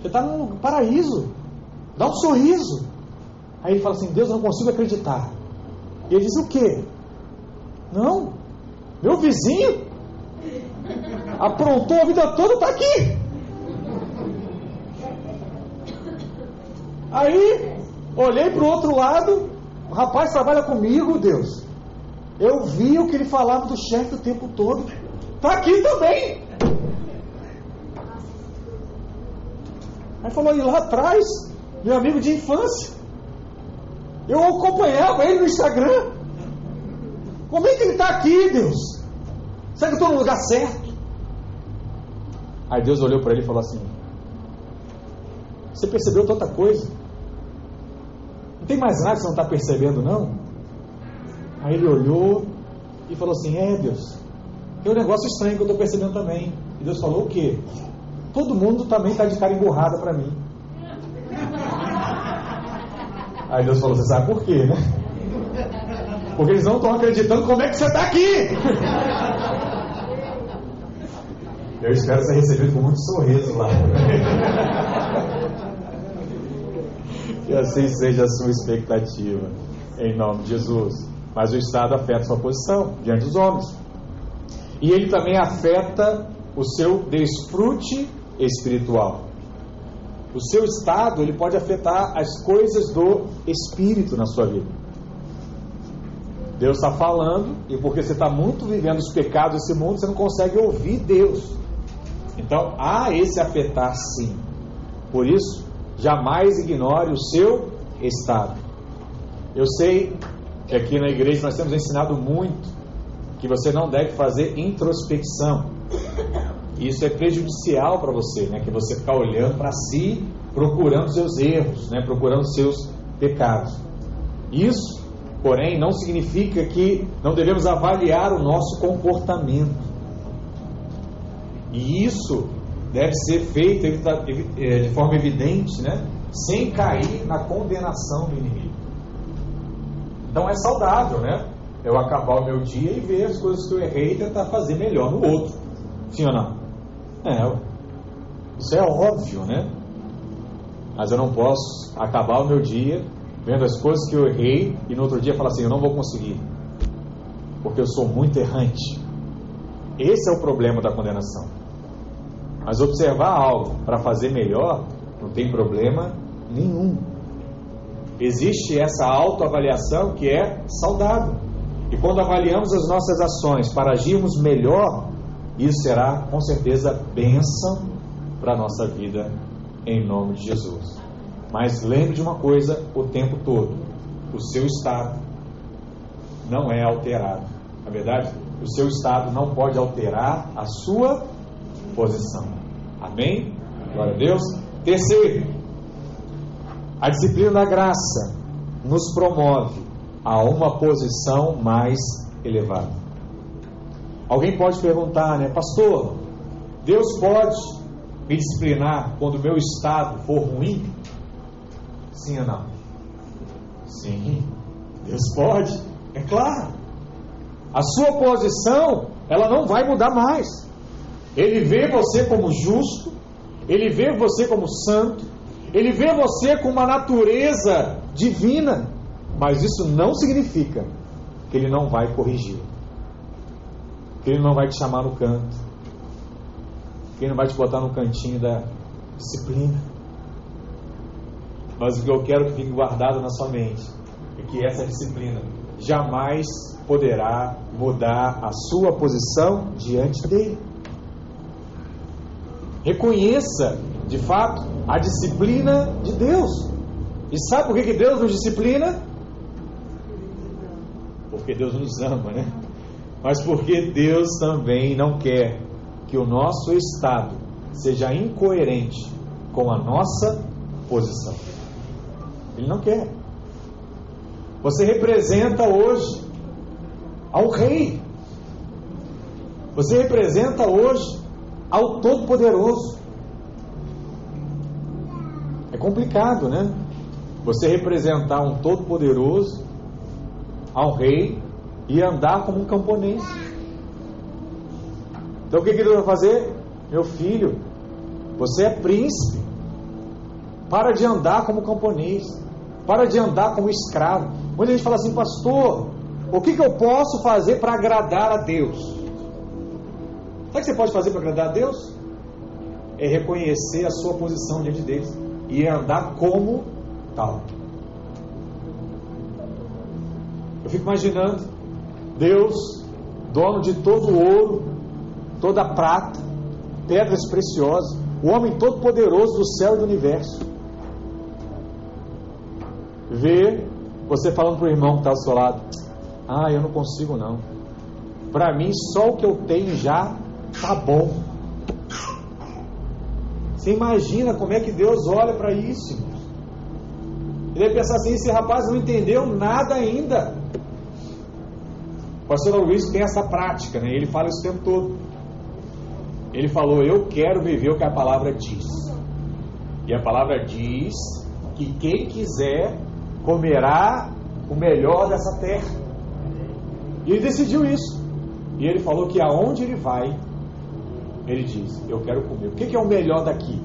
Você está no paraíso. Dá um sorriso. Aí ele fala assim: Deus, eu não consigo acreditar. E ele diz: O quê? Não. Meu vizinho aprontou a vida toda, está aqui. Aí, olhei para o outro lado, o rapaz trabalha comigo, Deus. Eu vi o que ele falava do chefe o tempo todo. Está aqui também. Aí falou, e lá atrás, meu amigo de infância. Eu acompanhava ele no Instagram. Como é que ele está aqui, Deus? Será que eu estou no lugar certo? Aí Deus olhou para ele e falou assim: Você percebeu tanta coisa? Não tem mais nada que você não está percebendo, não? Aí ele olhou e falou assim: É, Deus, tem um negócio estranho que eu estou percebendo também. E Deus falou: O quê? Todo mundo também está de cara emburrada para mim. Aí Deus falou: Você sabe por quê, né? Porque eles não estão acreditando como é que você está aqui. Eu espero ser recebido com muito sorriso lá. Que assim seja a sua expectativa, em nome de Jesus. Mas o Estado afeta sua posição diante dos homens. E ele também afeta o seu desfrute espiritual. O seu estado ele pode afetar as coisas do espírito na sua vida. Deus está falando, e porque você está muito vivendo os pecados desse mundo, você não consegue ouvir Deus. Então há esse afetar sim. Por isso, jamais ignore o seu estado. Eu sei que aqui na igreja nós temos ensinado muito que você não deve fazer introspecção. Isso é prejudicial para você, né? Que você ficar olhando para si, procurando seus erros, né? Procurando seus pecados. Isso Porém, não significa que não devemos avaliar o nosso comportamento. E isso deve ser feito é, de forma evidente, né? sem cair na condenação do inimigo. Então é saudável, né? Eu acabar o meu dia e ver as coisas que eu errei e tentar fazer melhor no outro. Sim ou não? É, isso é óbvio, né? Mas eu não posso acabar o meu dia vendo as coisas que eu errei e no outro dia falar assim: eu não vou conseguir, porque eu sou muito errante. Esse é o problema da condenação. Mas observar algo para fazer melhor não tem problema nenhum. Existe essa autoavaliação que é saudável. E quando avaliamos as nossas ações para agirmos melhor, isso será com certeza bênção para a nossa vida, em nome de Jesus. Mas lembre de uma coisa o tempo todo: o seu estado não é alterado. Na verdade, o seu estado não pode alterar a sua posição. Amém? Glória a Deus. Terceiro, a disciplina da graça nos promove a uma posição mais elevada. Alguém pode perguntar, né, pastor? Deus pode me disciplinar quando o meu estado for ruim? Sim ou não? Sim. Deus pode, é claro. A sua posição, ela não vai mudar mais. Ele vê você como justo, ele vê você como santo, ele vê você com uma natureza divina, mas isso não significa que ele não vai corrigir, ele não vai te chamar no canto, ele não vai te botar no cantinho da disciplina. Mas o que eu quero que fique guardado na sua mente é que essa disciplina jamais poderá mudar a sua posição diante dele. Reconheça, de fato, a disciplina de Deus. E sabe por que Deus nos disciplina? Porque Deus nos ama, né? Mas porque Deus também não quer que o nosso estado seja incoerente com a nossa posição. Ele não quer. Você representa hoje ao Rei. Você representa hoje ao Todo-Poderoso. É complicado, né? Você representar um Todo-Poderoso ao Rei e andar como um camponês. Então o que, que Deus vai fazer? Meu filho, você é príncipe. Para de andar como camponês. Para de andar como escravo. Muita gente fala assim, pastor, o que, que eu posso fazer para agradar a Deus? Sabe o que você pode fazer para agradar a Deus? É reconhecer a sua posição diante deles e andar como tal. Eu fico imaginando Deus, dono de todo o ouro, toda a prata, pedras preciosas, o homem todo poderoso do céu e do universo. Ver você falando para o irmão que está ao seu lado: Ah, eu não consigo não. Para mim, só o que eu tenho já tá bom. Você imagina como é que Deus olha para isso? Ele vai pensar assim: esse rapaz não entendeu nada ainda. O pastor Luiz tem essa prática, né? ele fala isso o tempo todo. Ele falou: Eu quero viver o que a palavra diz. E a palavra diz que quem quiser comerá o melhor dessa terra. E ele decidiu isso. E ele falou que aonde ele vai, ele diz: Eu quero comer. O que é o melhor daqui?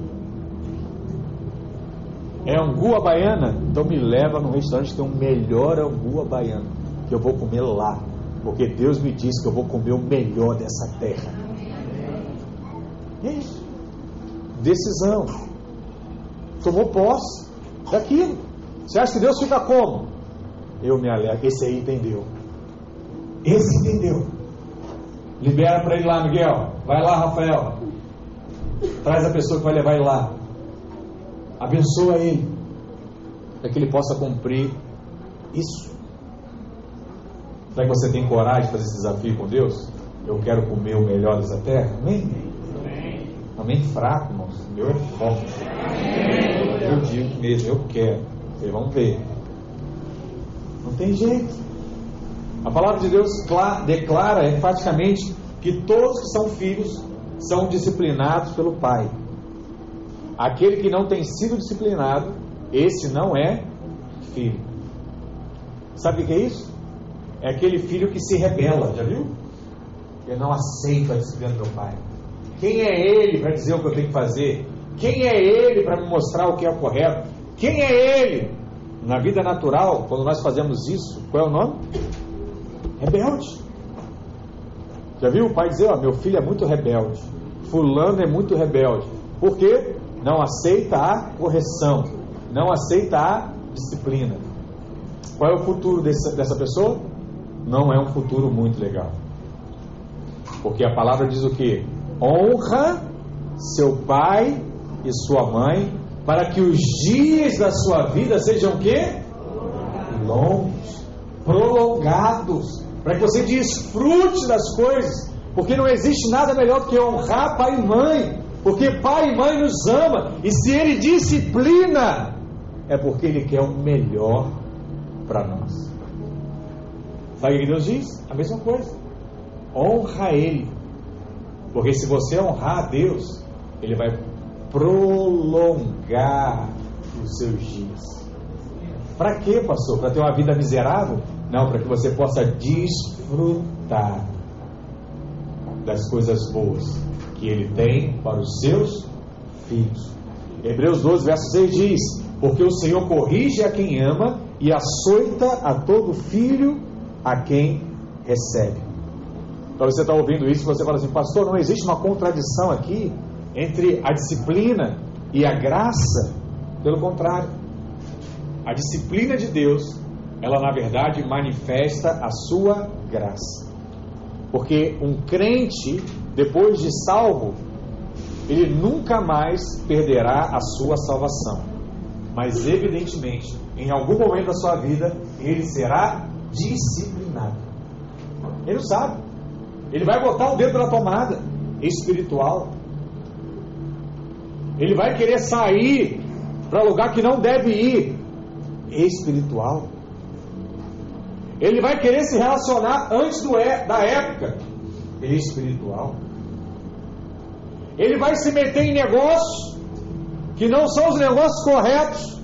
É angu à baiana? Então me leva no restaurante que tem um melhor angu à baiana, que eu vou comer lá. Porque Deus me disse que eu vou comer o melhor dessa terra. E é isso. Decisão. Tomou posse daquilo. Você acha que Deus fica como? Eu me alegro. Esse aí entendeu. Esse entendeu. Libera para ele lá, Miguel. Vai lá, Rafael. Traz a pessoa que vai levar ele lá. Abençoa ele. Para que ele possa cumprir isso. Será que você tem coragem de fazer esse desafio com Deus? Eu quero comer o melhor dessa terra? Amém? Amém. Amém fraco, irmãos. Meu é forte. Eu digo mesmo, eu quero. Vocês vão ver. Não tem jeito. A palavra de Deus declara enfaticamente que todos que são filhos são disciplinados pelo Pai. Aquele que não tem sido disciplinado, esse não é filho. Sabe o que é isso? É aquele filho que se rebela, já viu? Ele não aceita a disciplina do pai. Quem é ele para dizer o que eu tenho que fazer? Quem é ele para me mostrar o que é o correto? Quem é ele? Na vida natural, quando nós fazemos isso, qual é o nome? Rebelde. Já viu o pai dizer, ó, meu filho é muito rebelde. Fulano é muito rebelde. Por quê? Não aceita a correção. Não aceita a disciplina. Qual é o futuro dessa, dessa pessoa? Não é um futuro muito legal. Porque a palavra diz o que? Honra seu pai e sua mãe para que os dias da sua vida sejam o quê? Longos, prolongados, para que você desfrute das coisas, porque não existe nada melhor do que honrar pai e mãe, porque pai e mãe nos ama, e se ele disciplina, é porque ele quer o melhor para nós. Sabe o que Deus diz? A mesma coisa. Honra Ele. Porque se você honrar a Deus, Ele vai prolongar os seus dias. Para quê, pastor? Para ter uma vida miserável? Não, para que você possa desfrutar das coisas boas que ele tem para os seus filhos. Hebreus 12, verso 6 diz: Porque o Senhor corrige a quem ama e açoita a todo filho a quem recebe. Então você está ouvindo isso e você fala assim, pastor, não existe uma contradição aqui entre a disciplina e a graça? Pelo contrário, a disciplina de Deus, ela na verdade manifesta a sua graça. Porque um crente, depois de salvo, ele nunca mais perderá a sua salvação. Mas, evidentemente, em algum momento da sua vida, ele será disciplinado. Ele não sabe. Ele vai botar o dedo na tomada espiritual. Ele vai querer sair para lugar que não deve ir espiritual. Ele vai querer se relacionar antes do, é, da época espiritual. Ele vai se meter em negócios que não são os negócios corretos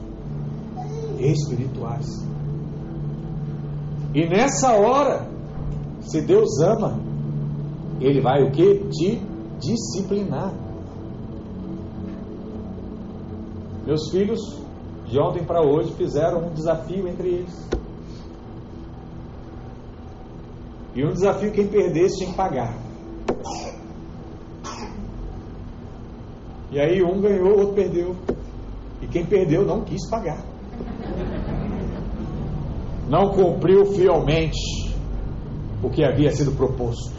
espirituais. E nessa hora, se Deus ama, Ele vai o que? Te disciplinar. Meus filhos, de ontem para hoje, fizeram um desafio entre eles. E um desafio quem perdesse tinha que pagar. E aí um ganhou, o outro perdeu. E quem perdeu não quis pagar. Não cumpriu fielmente o que havia sido proposto.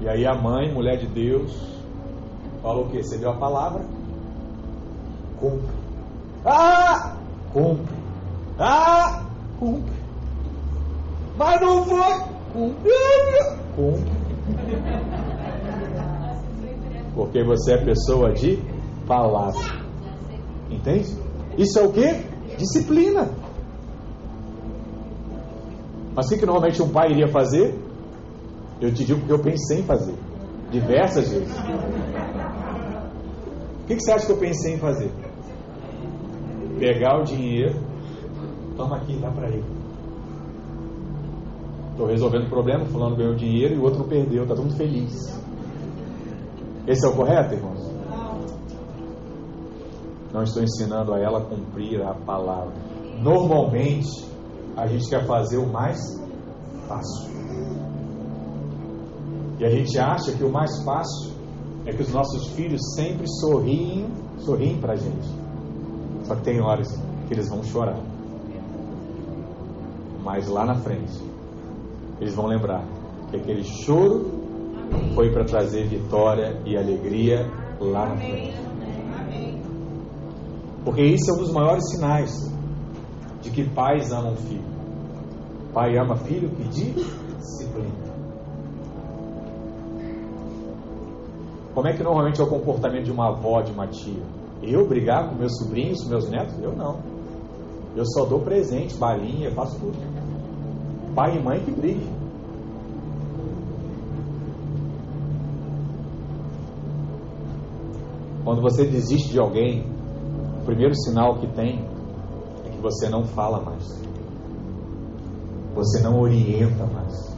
E aí a mãe, mulher de Deus, falou o que? Você deu a palavra? Cumpre. Ah! Cumpre. Ah! Cumpre. Mas não foi. Cumpre. Cumpre. Porque você é pessoa de palavra. Entende? Isso é o que? Disciplina. O que, que normalmente um pai iria fazer? Eu te digo porque eu pensei em fazer. Diversas vezes. O que, que você acha que eu pensei em fazer? Pegar o dinheiro. Toma aqui, dá para ele. Estou resolvendo o problema, fulano ganhou dinheiro e o outro perdeu, está todo mundo feliz. Esse é o correto, irmãos? Não estou ensinando a ela a cumprir a palavra. Normalmente, a gente quer fazer o mais fácil. E a gente acha que o mais fácil é que os nossos filhos sempre sorriem, sorriem para a gente. Só que tem horas que eles vão chorar. Mas lá na frente, eles vão lembrar que aquele choro foi para trazer vitória e alegria lá na frente. Porque isso é um dos maiores sinais de que pais amam filho. Pai ama filho que disciplina. Como é que normalmente é o comportamento de uma avó, de uma tia? Eu brigar com meus sobrinhos, meus netos? Eu não. Eu só dou presente, balinha, faço tudo. Pai e mãe que briguem. Quando você desiste de alguém, o primeiro sinal que tem você não fala mais. Você não orienta mais.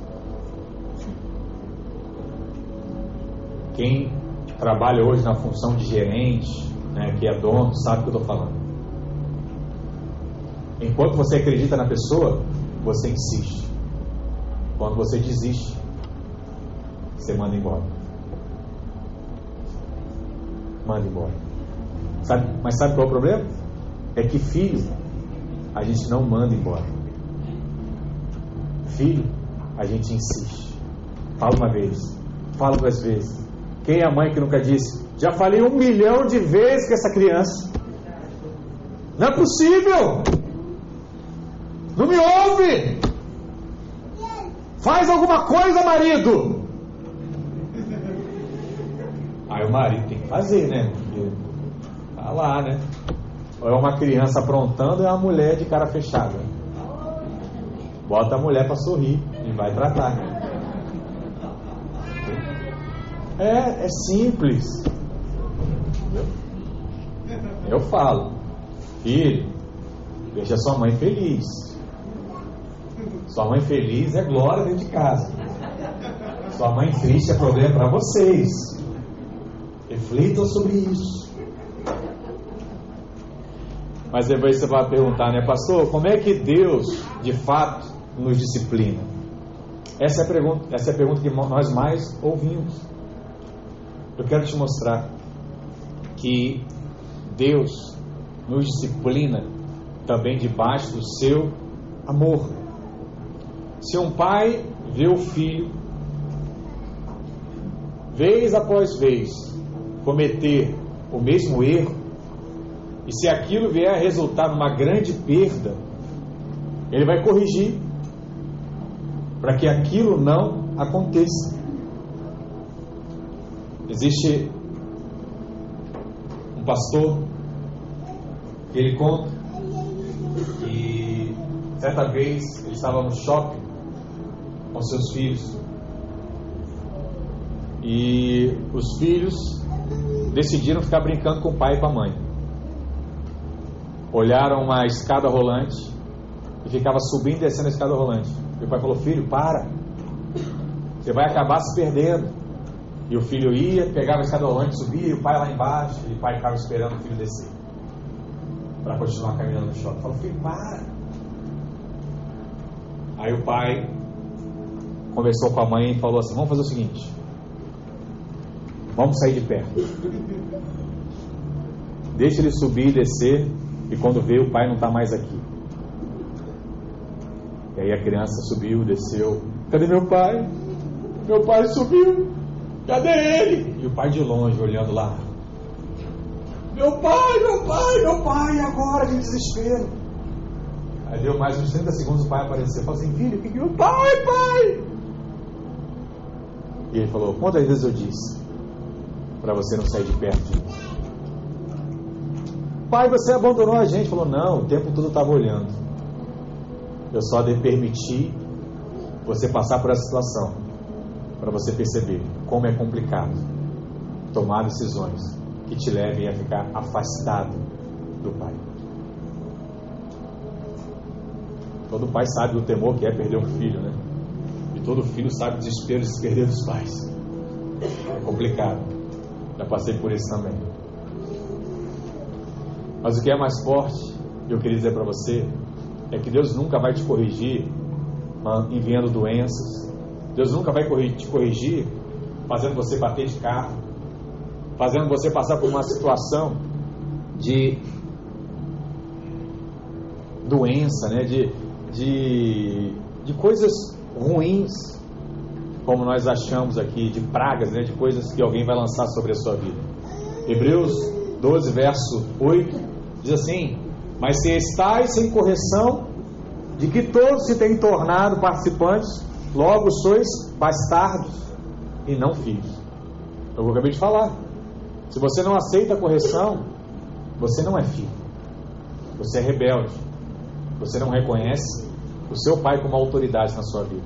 Quem trabalha hoje na função de gerente, né, que é dono, sabe o que eu estou falando. Enquanto você acredita na pessoa, você insiste. Quando você desiste, você manda embora. Manda embora. Sabe, mas sabe qual é o problema? É que filho, a gente não manda embora. Filho, a gente insiste. Fala uma vez, fala duas vezes, quem é a mãe que nunca disse? Já falei um milhão de vezes com essa criança. Não é possível. Não me ouve. Faz alguma coisa, marido. Aí o marido tem que fazer, né? Tá lá, né? Ou é uma criança aprontando, ou é uma mulher de cara fechada. Bota a mulher para sorrir e vai tratar. É, é simples. Eu falo, filho, deixa sua mãe feliz. Sua mãe feliz é glória dentro de casa. Sua mãe triste é problema para vocês. Reflitam sobre isso. Mas depois você vai perguntar, né, pastor, como é que Deus, de fato, nos disciplina? Essa é a pergunta, essa é a pergunta que nós mais ouvimos. Eu quero te mostrar que Deus nos disciplina também debaixo do seu amor. Se um pai vê o filho, vez após vez, cometer o mesmo erro, e se aquilo vier a resultar numa grande perda, ele vai corrigir para que aquilo não aconteça. Existe um pastor que ele conta que certa vez ele estava no shopping com seus filhos e os filhos decidiram ficar brincando com o pai e com a mãe. Olharam uma escada rolante e ficava subindo e descendo a escada rolante. E o pai falou: Filho, para, você vai acabar se perdendo. E o filho ia, pegava a escada rolante, subia, e o pai lá embaixo, e o pai ficava esperando o filho descer para continuar caminhando no shopping. Falou: Filho, para. Aí o pai conversou com a mãe e falou assim: Vamos fazer o seguinte, vamos sair de perto. Deixa ele subir e descer, e quando vê, o pai não está mais aqui. E aí a criança subiu, desceu. Cadê meu pai? Meu pai subiu. Cadê ele? E o pai de longe, olhando lá. Meu pai, meu pai, meu pai, agora de desespero. Aí deu mais uns 30 segundos o pai apareceu. Falou assim, filho, o que que meu pai, pai? E ele falou, quantas vezes eu disse para você não sair de perto de mim? Pai, você abandonou a gente. Falou, não, o tempo todo estava olhando. Eu só de permitir você passar por essa situação para você perceber como é complicado tomar decisões que te levem a ficar afastado do Pai. Todo pai sabe do temor que é perder um filho, né? E todo filho sabe o desespero de se perder dos pais. É complicado. Já passei por isso também. Mas o que é mais forte, eu queria dizer para você, é que Deus nunca vai te corrigir enviando doenças. Deus nunca vai te corrigir fazendo você bater de carro, fazendo você passar por uma situação de doença, né? de, de, de coisas ruins, como nós achamos aqui, de pragas, né? de coisas que alguém vai lançar sobre a sua vida. Hebreus 12, verso 8, diz assim: Mas se estáis sem correção, de que todos se têm tornado participantes, logo sois bastardos e não filhos. É eu acabei de falar. Se você não aceita a correção, você não é filho. Você é rebelde. Você não reconhece o seu pai como autoridade na sua vida.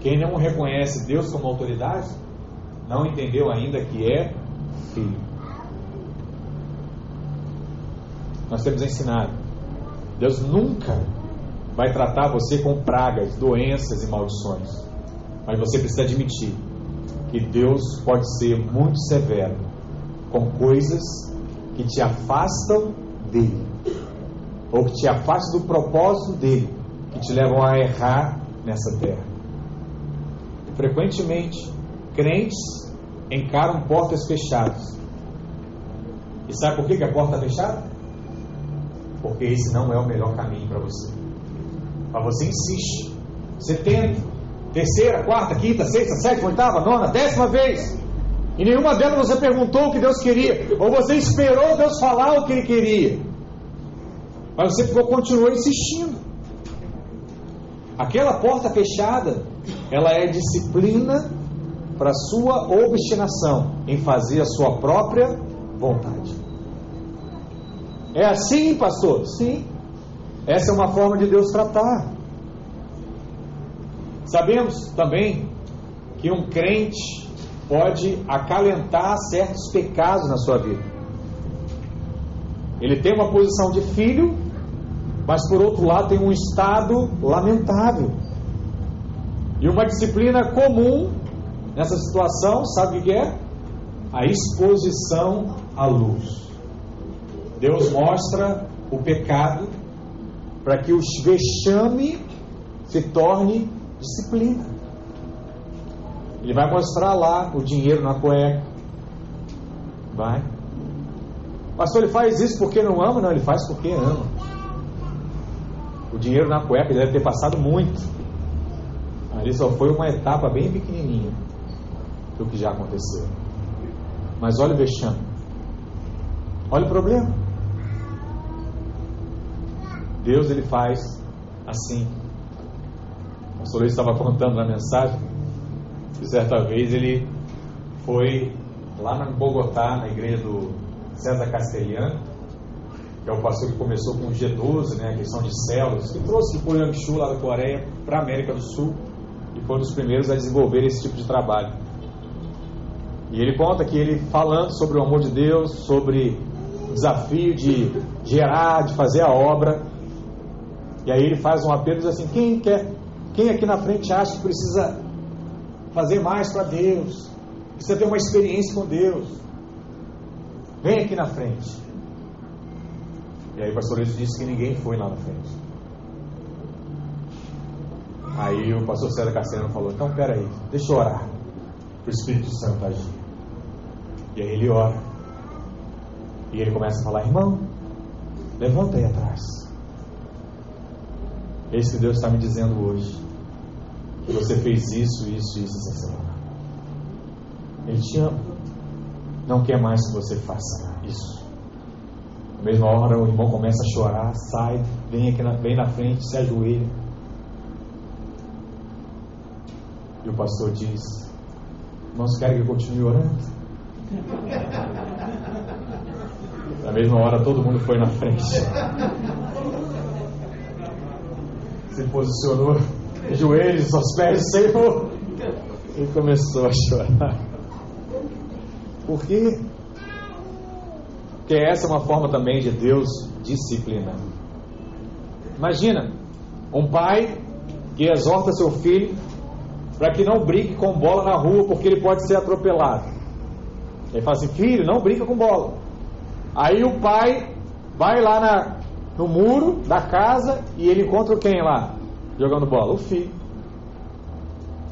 Quem não reconhece Deus como autoridade, não entendeu ainda que é filho. Nós temos ensinado. Deus nunca vai tratar você com pragas, doenças e maldições. Mas você precisa admitir que Deus pode ser muito severo com coisas que te afastam dele, ou que te afastam do propósito dele, que te levam a errar nessa terra. Frequentemente, crentes encaram portas fechadas. E sabe por que, a porta é fechada? Porque esse não é o melhor caminho para você. Mas você insiste, você tenta, terceira, quarta, quinta, sexta, sétima, oitava, nona, décima vez. E nenhuma delas você perguntou o que Deus queria, ou você esperou Deus falar o que Ele queria. Mas você ficou, continuou insistindo. Aquela porta fechada, ela é disciplina para sua obstinação em fazer a sua própria vontade. É assim, pastor? Sim. Essa é uma forma de Deus tratar. Sabemos também que um crente pode acalentar certos pecados na sua vida. Ele tem uma posição de filho, mas por outro lado tem um estado lamentável. E uma disciplina comum nessa situação, sabe o que é? A exposição à luz. Deus mostra o pecado para que o vexame se torne disciplina. Ele vai mostrar lá o dinheiro na cueca. Vai. Pastor, ele faz isso porque não ama? Não, ele faz porque ama. O dinheiro na cueca deve ter passado muito. Ali só foi uma etapa bem pequenininha do que já aconteceu. Mas olha o vexame. Olha o problema. Deus ele faz assim. O pastor estava contando na mensagem que certa vez ele foi lá em Bogotá, na igreja do César Castelhano, que é o pastor que começou com o G12, né, a questão de células, que trouxe o Poyangshu lá da Coreia para a América do Sul e foi um dos primeiros a desenvolver esse tipo de trabalho. E ele conta que ele falando sobre o amor de Deus, sobre o desafio de gerar, de fazer a obra, e aí ele faz um apelo e diz assim: quem quer, quem aqui na frente acha que precisa fazer mais para Deus, precisa ter uma experiência com Deus, vem aqui na frente. E aí o pastor Luiz disse que ninguém foi lá na frente. Aí o pastor César Cassiano falou: então peraí, deixa eu orar para o Espírito Santo agir. E aí ele ora. E ele começa a falar: irmão, levanta aí atrás. Esse que Deus está me dizendo hoje. Que você fez isso, isso, isso essa semana. Ele te ama. Não quer mais que você faça isso. Na mesma hora o irmão começa a chorar, sai, vem aqui na, vem na frente, se ajoelha. E o pastor diz: Irmãos, querem que eu continue orando? Na mesma hora todo mundo foi na frente se posicionou, joelhos aos pés do Senhor, e começou a chorar. Por quê? Porque essa é uma forma também de Deus disciplinar. Imagina, um pai que exorta seu filho para que não brinque com bola na rua porque ele pode ser atropelado. Ele fala assim: filho, não brinca com bola. Aí o pai vai lá na, no muro da casa e ele encontra quem lá? Jogando bola? O filho.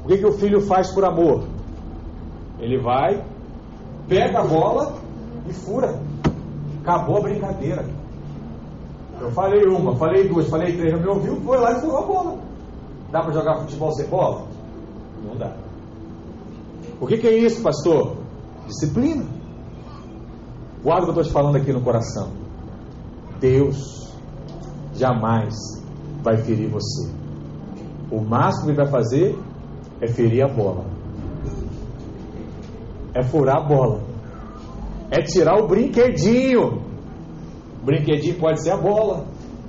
O que, que o filho faz por amor? Ele vai, pega a bola e fura. Acabou a brincadeira. Eu falei uma, falei duas, falei três, não me ouviu, foi lá e furou a bola. Dá para jogar futebol sem bola? Não dá. O que, que é isso, pastor? Disciplina. Guarda o que eu estou te falando aqui no coração. Deus jamais vai ferir você. O máximo que ele vai fazer é ferir a bola. É furar a bola. É tirar o brinquedinho. O brinquedinho pode ser a bola.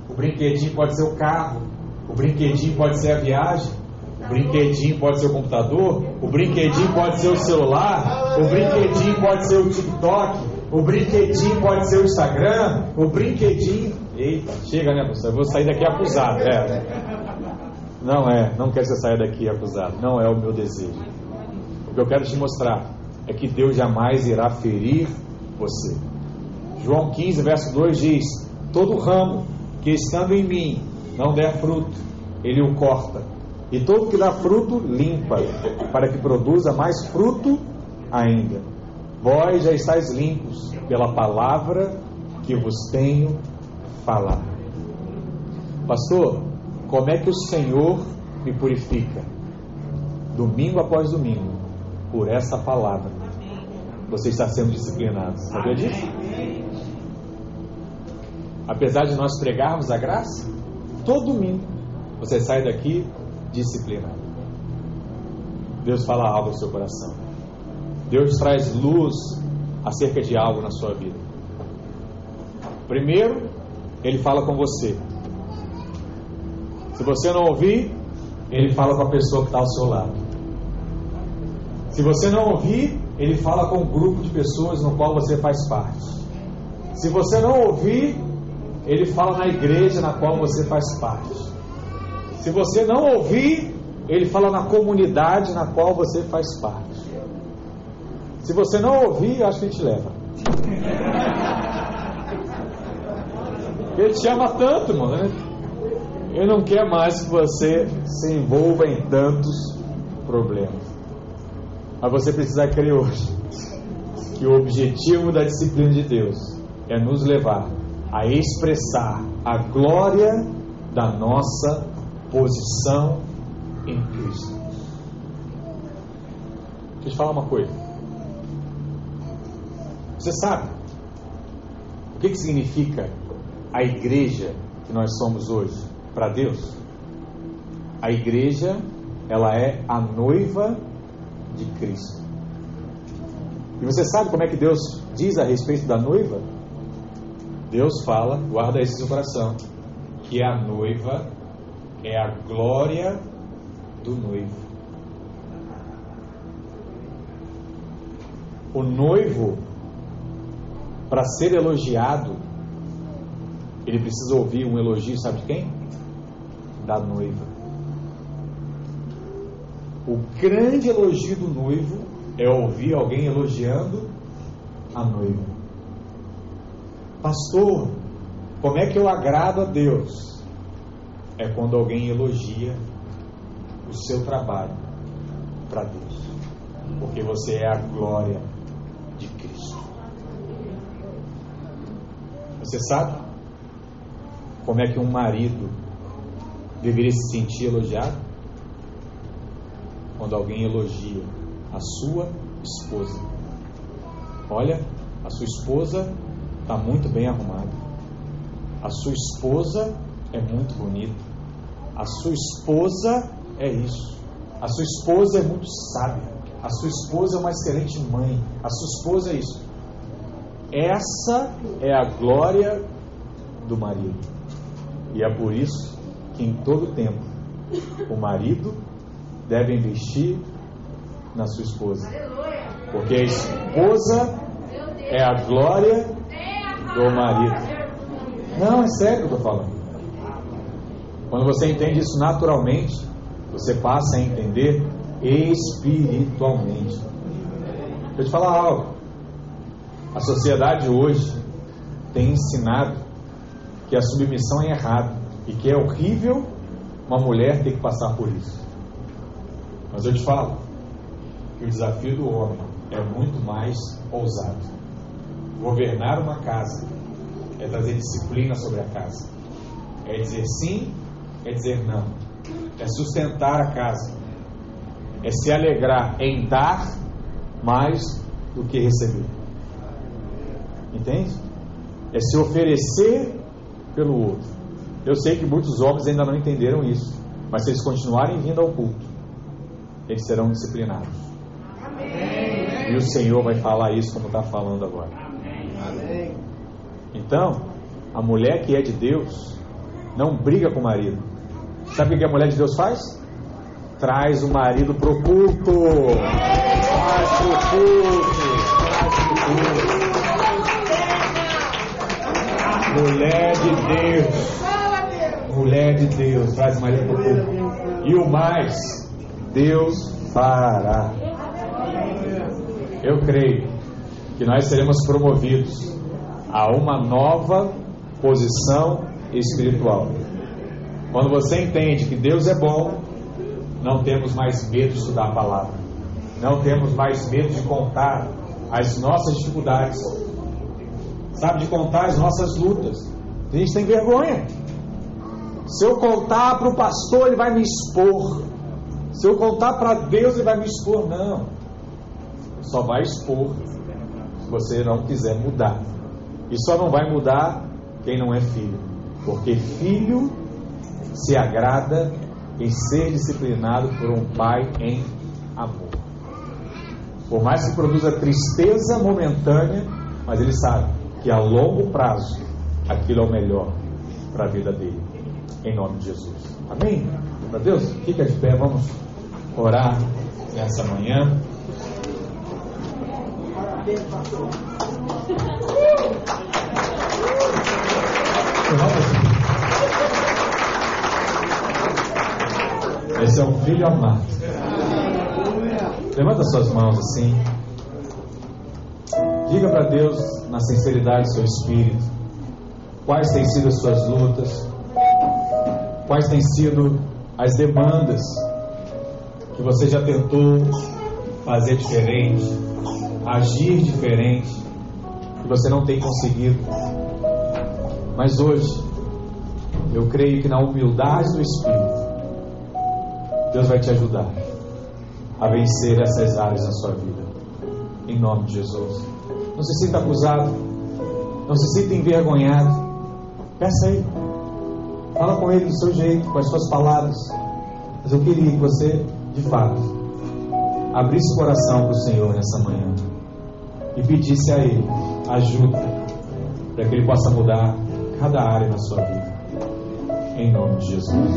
O brinquedinho pode ser o carro. O brinquedinho pode ser a viagem. O brinquedinho pode ser o computador. O brinquedinho pode ser o celular. O brinquedinho pode ser o TikTok. O brinquedinho pode ser o Instagram. O brinquedinho Eita, chega, né, pastor? Eu vou sair daqui acusado. É. Não é, não quero que você saia daqui acusado. Não é o meu desejo. O que eu quero te mostrar é que Deus jamais irá ferir você. João 15, verso 2 diz: Todo ramo que estando em mim não der fruto, ele o corta. E todo que dá fruto, limpa, para que produza mais fruto ainda. Vós já estáis limpos pela palavra que vos tenho falar. Pastor, como é que o Senhor me purifica? Domingo após domingo, por essa palavra. Você está sendo disciplinado. Sabia disso? Apesar de nós pregarmos a graça, todo domingo você sai daqui disciplinado. Deus fala algo ao seu coração. Deus traz luz acerca de algo na sua vida. Primeiro, ele fala com você. Se você não ouvir, ele fala com a pessoa que está ao seu lado. Se você não ouvir, ele fala com o grupo de pessoas no qual você faz parte. Se você não ouvir, ele fala na igreja na qual você faz parte. Se você não ouvir, ele fala na comunidade na qual você faz parte. Se você não ouvir, acho que ele te leva. Ele te ama tanto, mano. Né? Ele não quer mais que você se envolva em tantos problemas. Mas você precisa crer hoje que o objetivo da disciplina de Deus é nos levar a expressar a glória da nossa posição em Cristo. Deixa eu te falar uma coisa. Você sabe o que, que significa a igreja que nós somos hoje para Deus? A igreja, ela é a noiva de Cristo. E você sabe como é que Deus diz a respeito da noiva? Deus fala, guarda isso no seu coração, que a noiva é a glória do noivo. O noivo, para ser elogiado, ele precisa ouvir um elogio, sabe de quem? Da noiva. O grande elogio do noivo é ouvir alguém elogiando a noiva. Pastor, como é que eu agrado a Deus? É quando alguém elogia o seu trabalho para Deus, porque você é a glória de Cristo. Você sabe como é que um marido deveria se sentir elogiado? Quando alguém elogia a sua esposa. Olha, a sua esposa está muito bem arrumada. A sua esposa é muito bonita. A sua esposa é isso. A sua esposa é muito sábia. A sua esposa é uma excelente mãe. A sua esposa é isso. Essa é a glória do marido. E é por isso que em todo tempo o marido deve investir na sua esposa. Porque a esposa é a glória do marido. Não, é sério que eu estou falando. Quando você entende isso naturalmente, você passa a entender espiritualmente. Deixa eu te falar algo. A sociedade hoje tem ensinado que a submissão é errada e que é horrível uma mulher ter que passar por isso. Mas eu te falo que o desafio do homem é muito mais ousado. Governar uma casa é trazer disciplina sobre a casa. É dizer sim, é dizer não. É sustentar a casa. É se alegrar em dar mais do que receber. Entende? É se oferecer pelo outro. Eu sei que muitos homens ainda não entenderam isso, mas se eles continuarem vindo ao culto, eles serão disciplinados. Amém. E o Senhor vai falar isso como está falando agora. Amém. Então, a mulher que é de Deus não briga com o marido. Sabe o que a mulher de Deus faz? Traz o marido pro culto. Traz pro culto. Traz pro culto. Mulher de Deus. Mulher de Deus. Traz o marido pro culto. E o mais, Deus fará. Eu creio que nós seremos promovidos a uma nova posição espiritual. Quando você entende que Deus é bom, não temos mais medo de estudar a palavra. Não temos mais medo de contar as nossas dificuldades. Sabe, de contar as nossas lutas. A gente tem vergonha. Se eu contar para o pastor, ele vai me expor. Se eu contar para Deus, ele vai me expor. Não. Só vai expor se você não quiser mudar. E só não vai mudar quem não é filho. Porque filho se agrada em ser disciplinado por um pai em amor. Por mais que produza tristeza momentânea, mas ele sabe que a longo prazo aquilo é o melhor para a vida dele. Em nome de Jesus. Amém? Para Deus, fica de pé, vamos orar nessa manhã. Parabéns, pastor. Esse é um filho amado. Levanta suas mãos assim. Diga para Deus na sinceridade do seu espírito, quais têm sido as suas lutas, quais têm sido as demandas que você já tentou fazer diferente, agir diferente, que você não tem conseguido. Mas hoje, eu creio que na humildade do Espírito, Deus vai te ajudar a vencer essas áreas na sua vida. Em nome de Jesus. Não se sinta acusado, não se sinta envergonhado. Peça aí. Fala com ele do seu jeito, com as suas palavras. Mas eu queria que você, de fato, abrisse o coração para o Senhor nessa manhã e pedisse a Ele ajuda para que Ele possa mudar cada área na sua vida. Em nome de Jesus.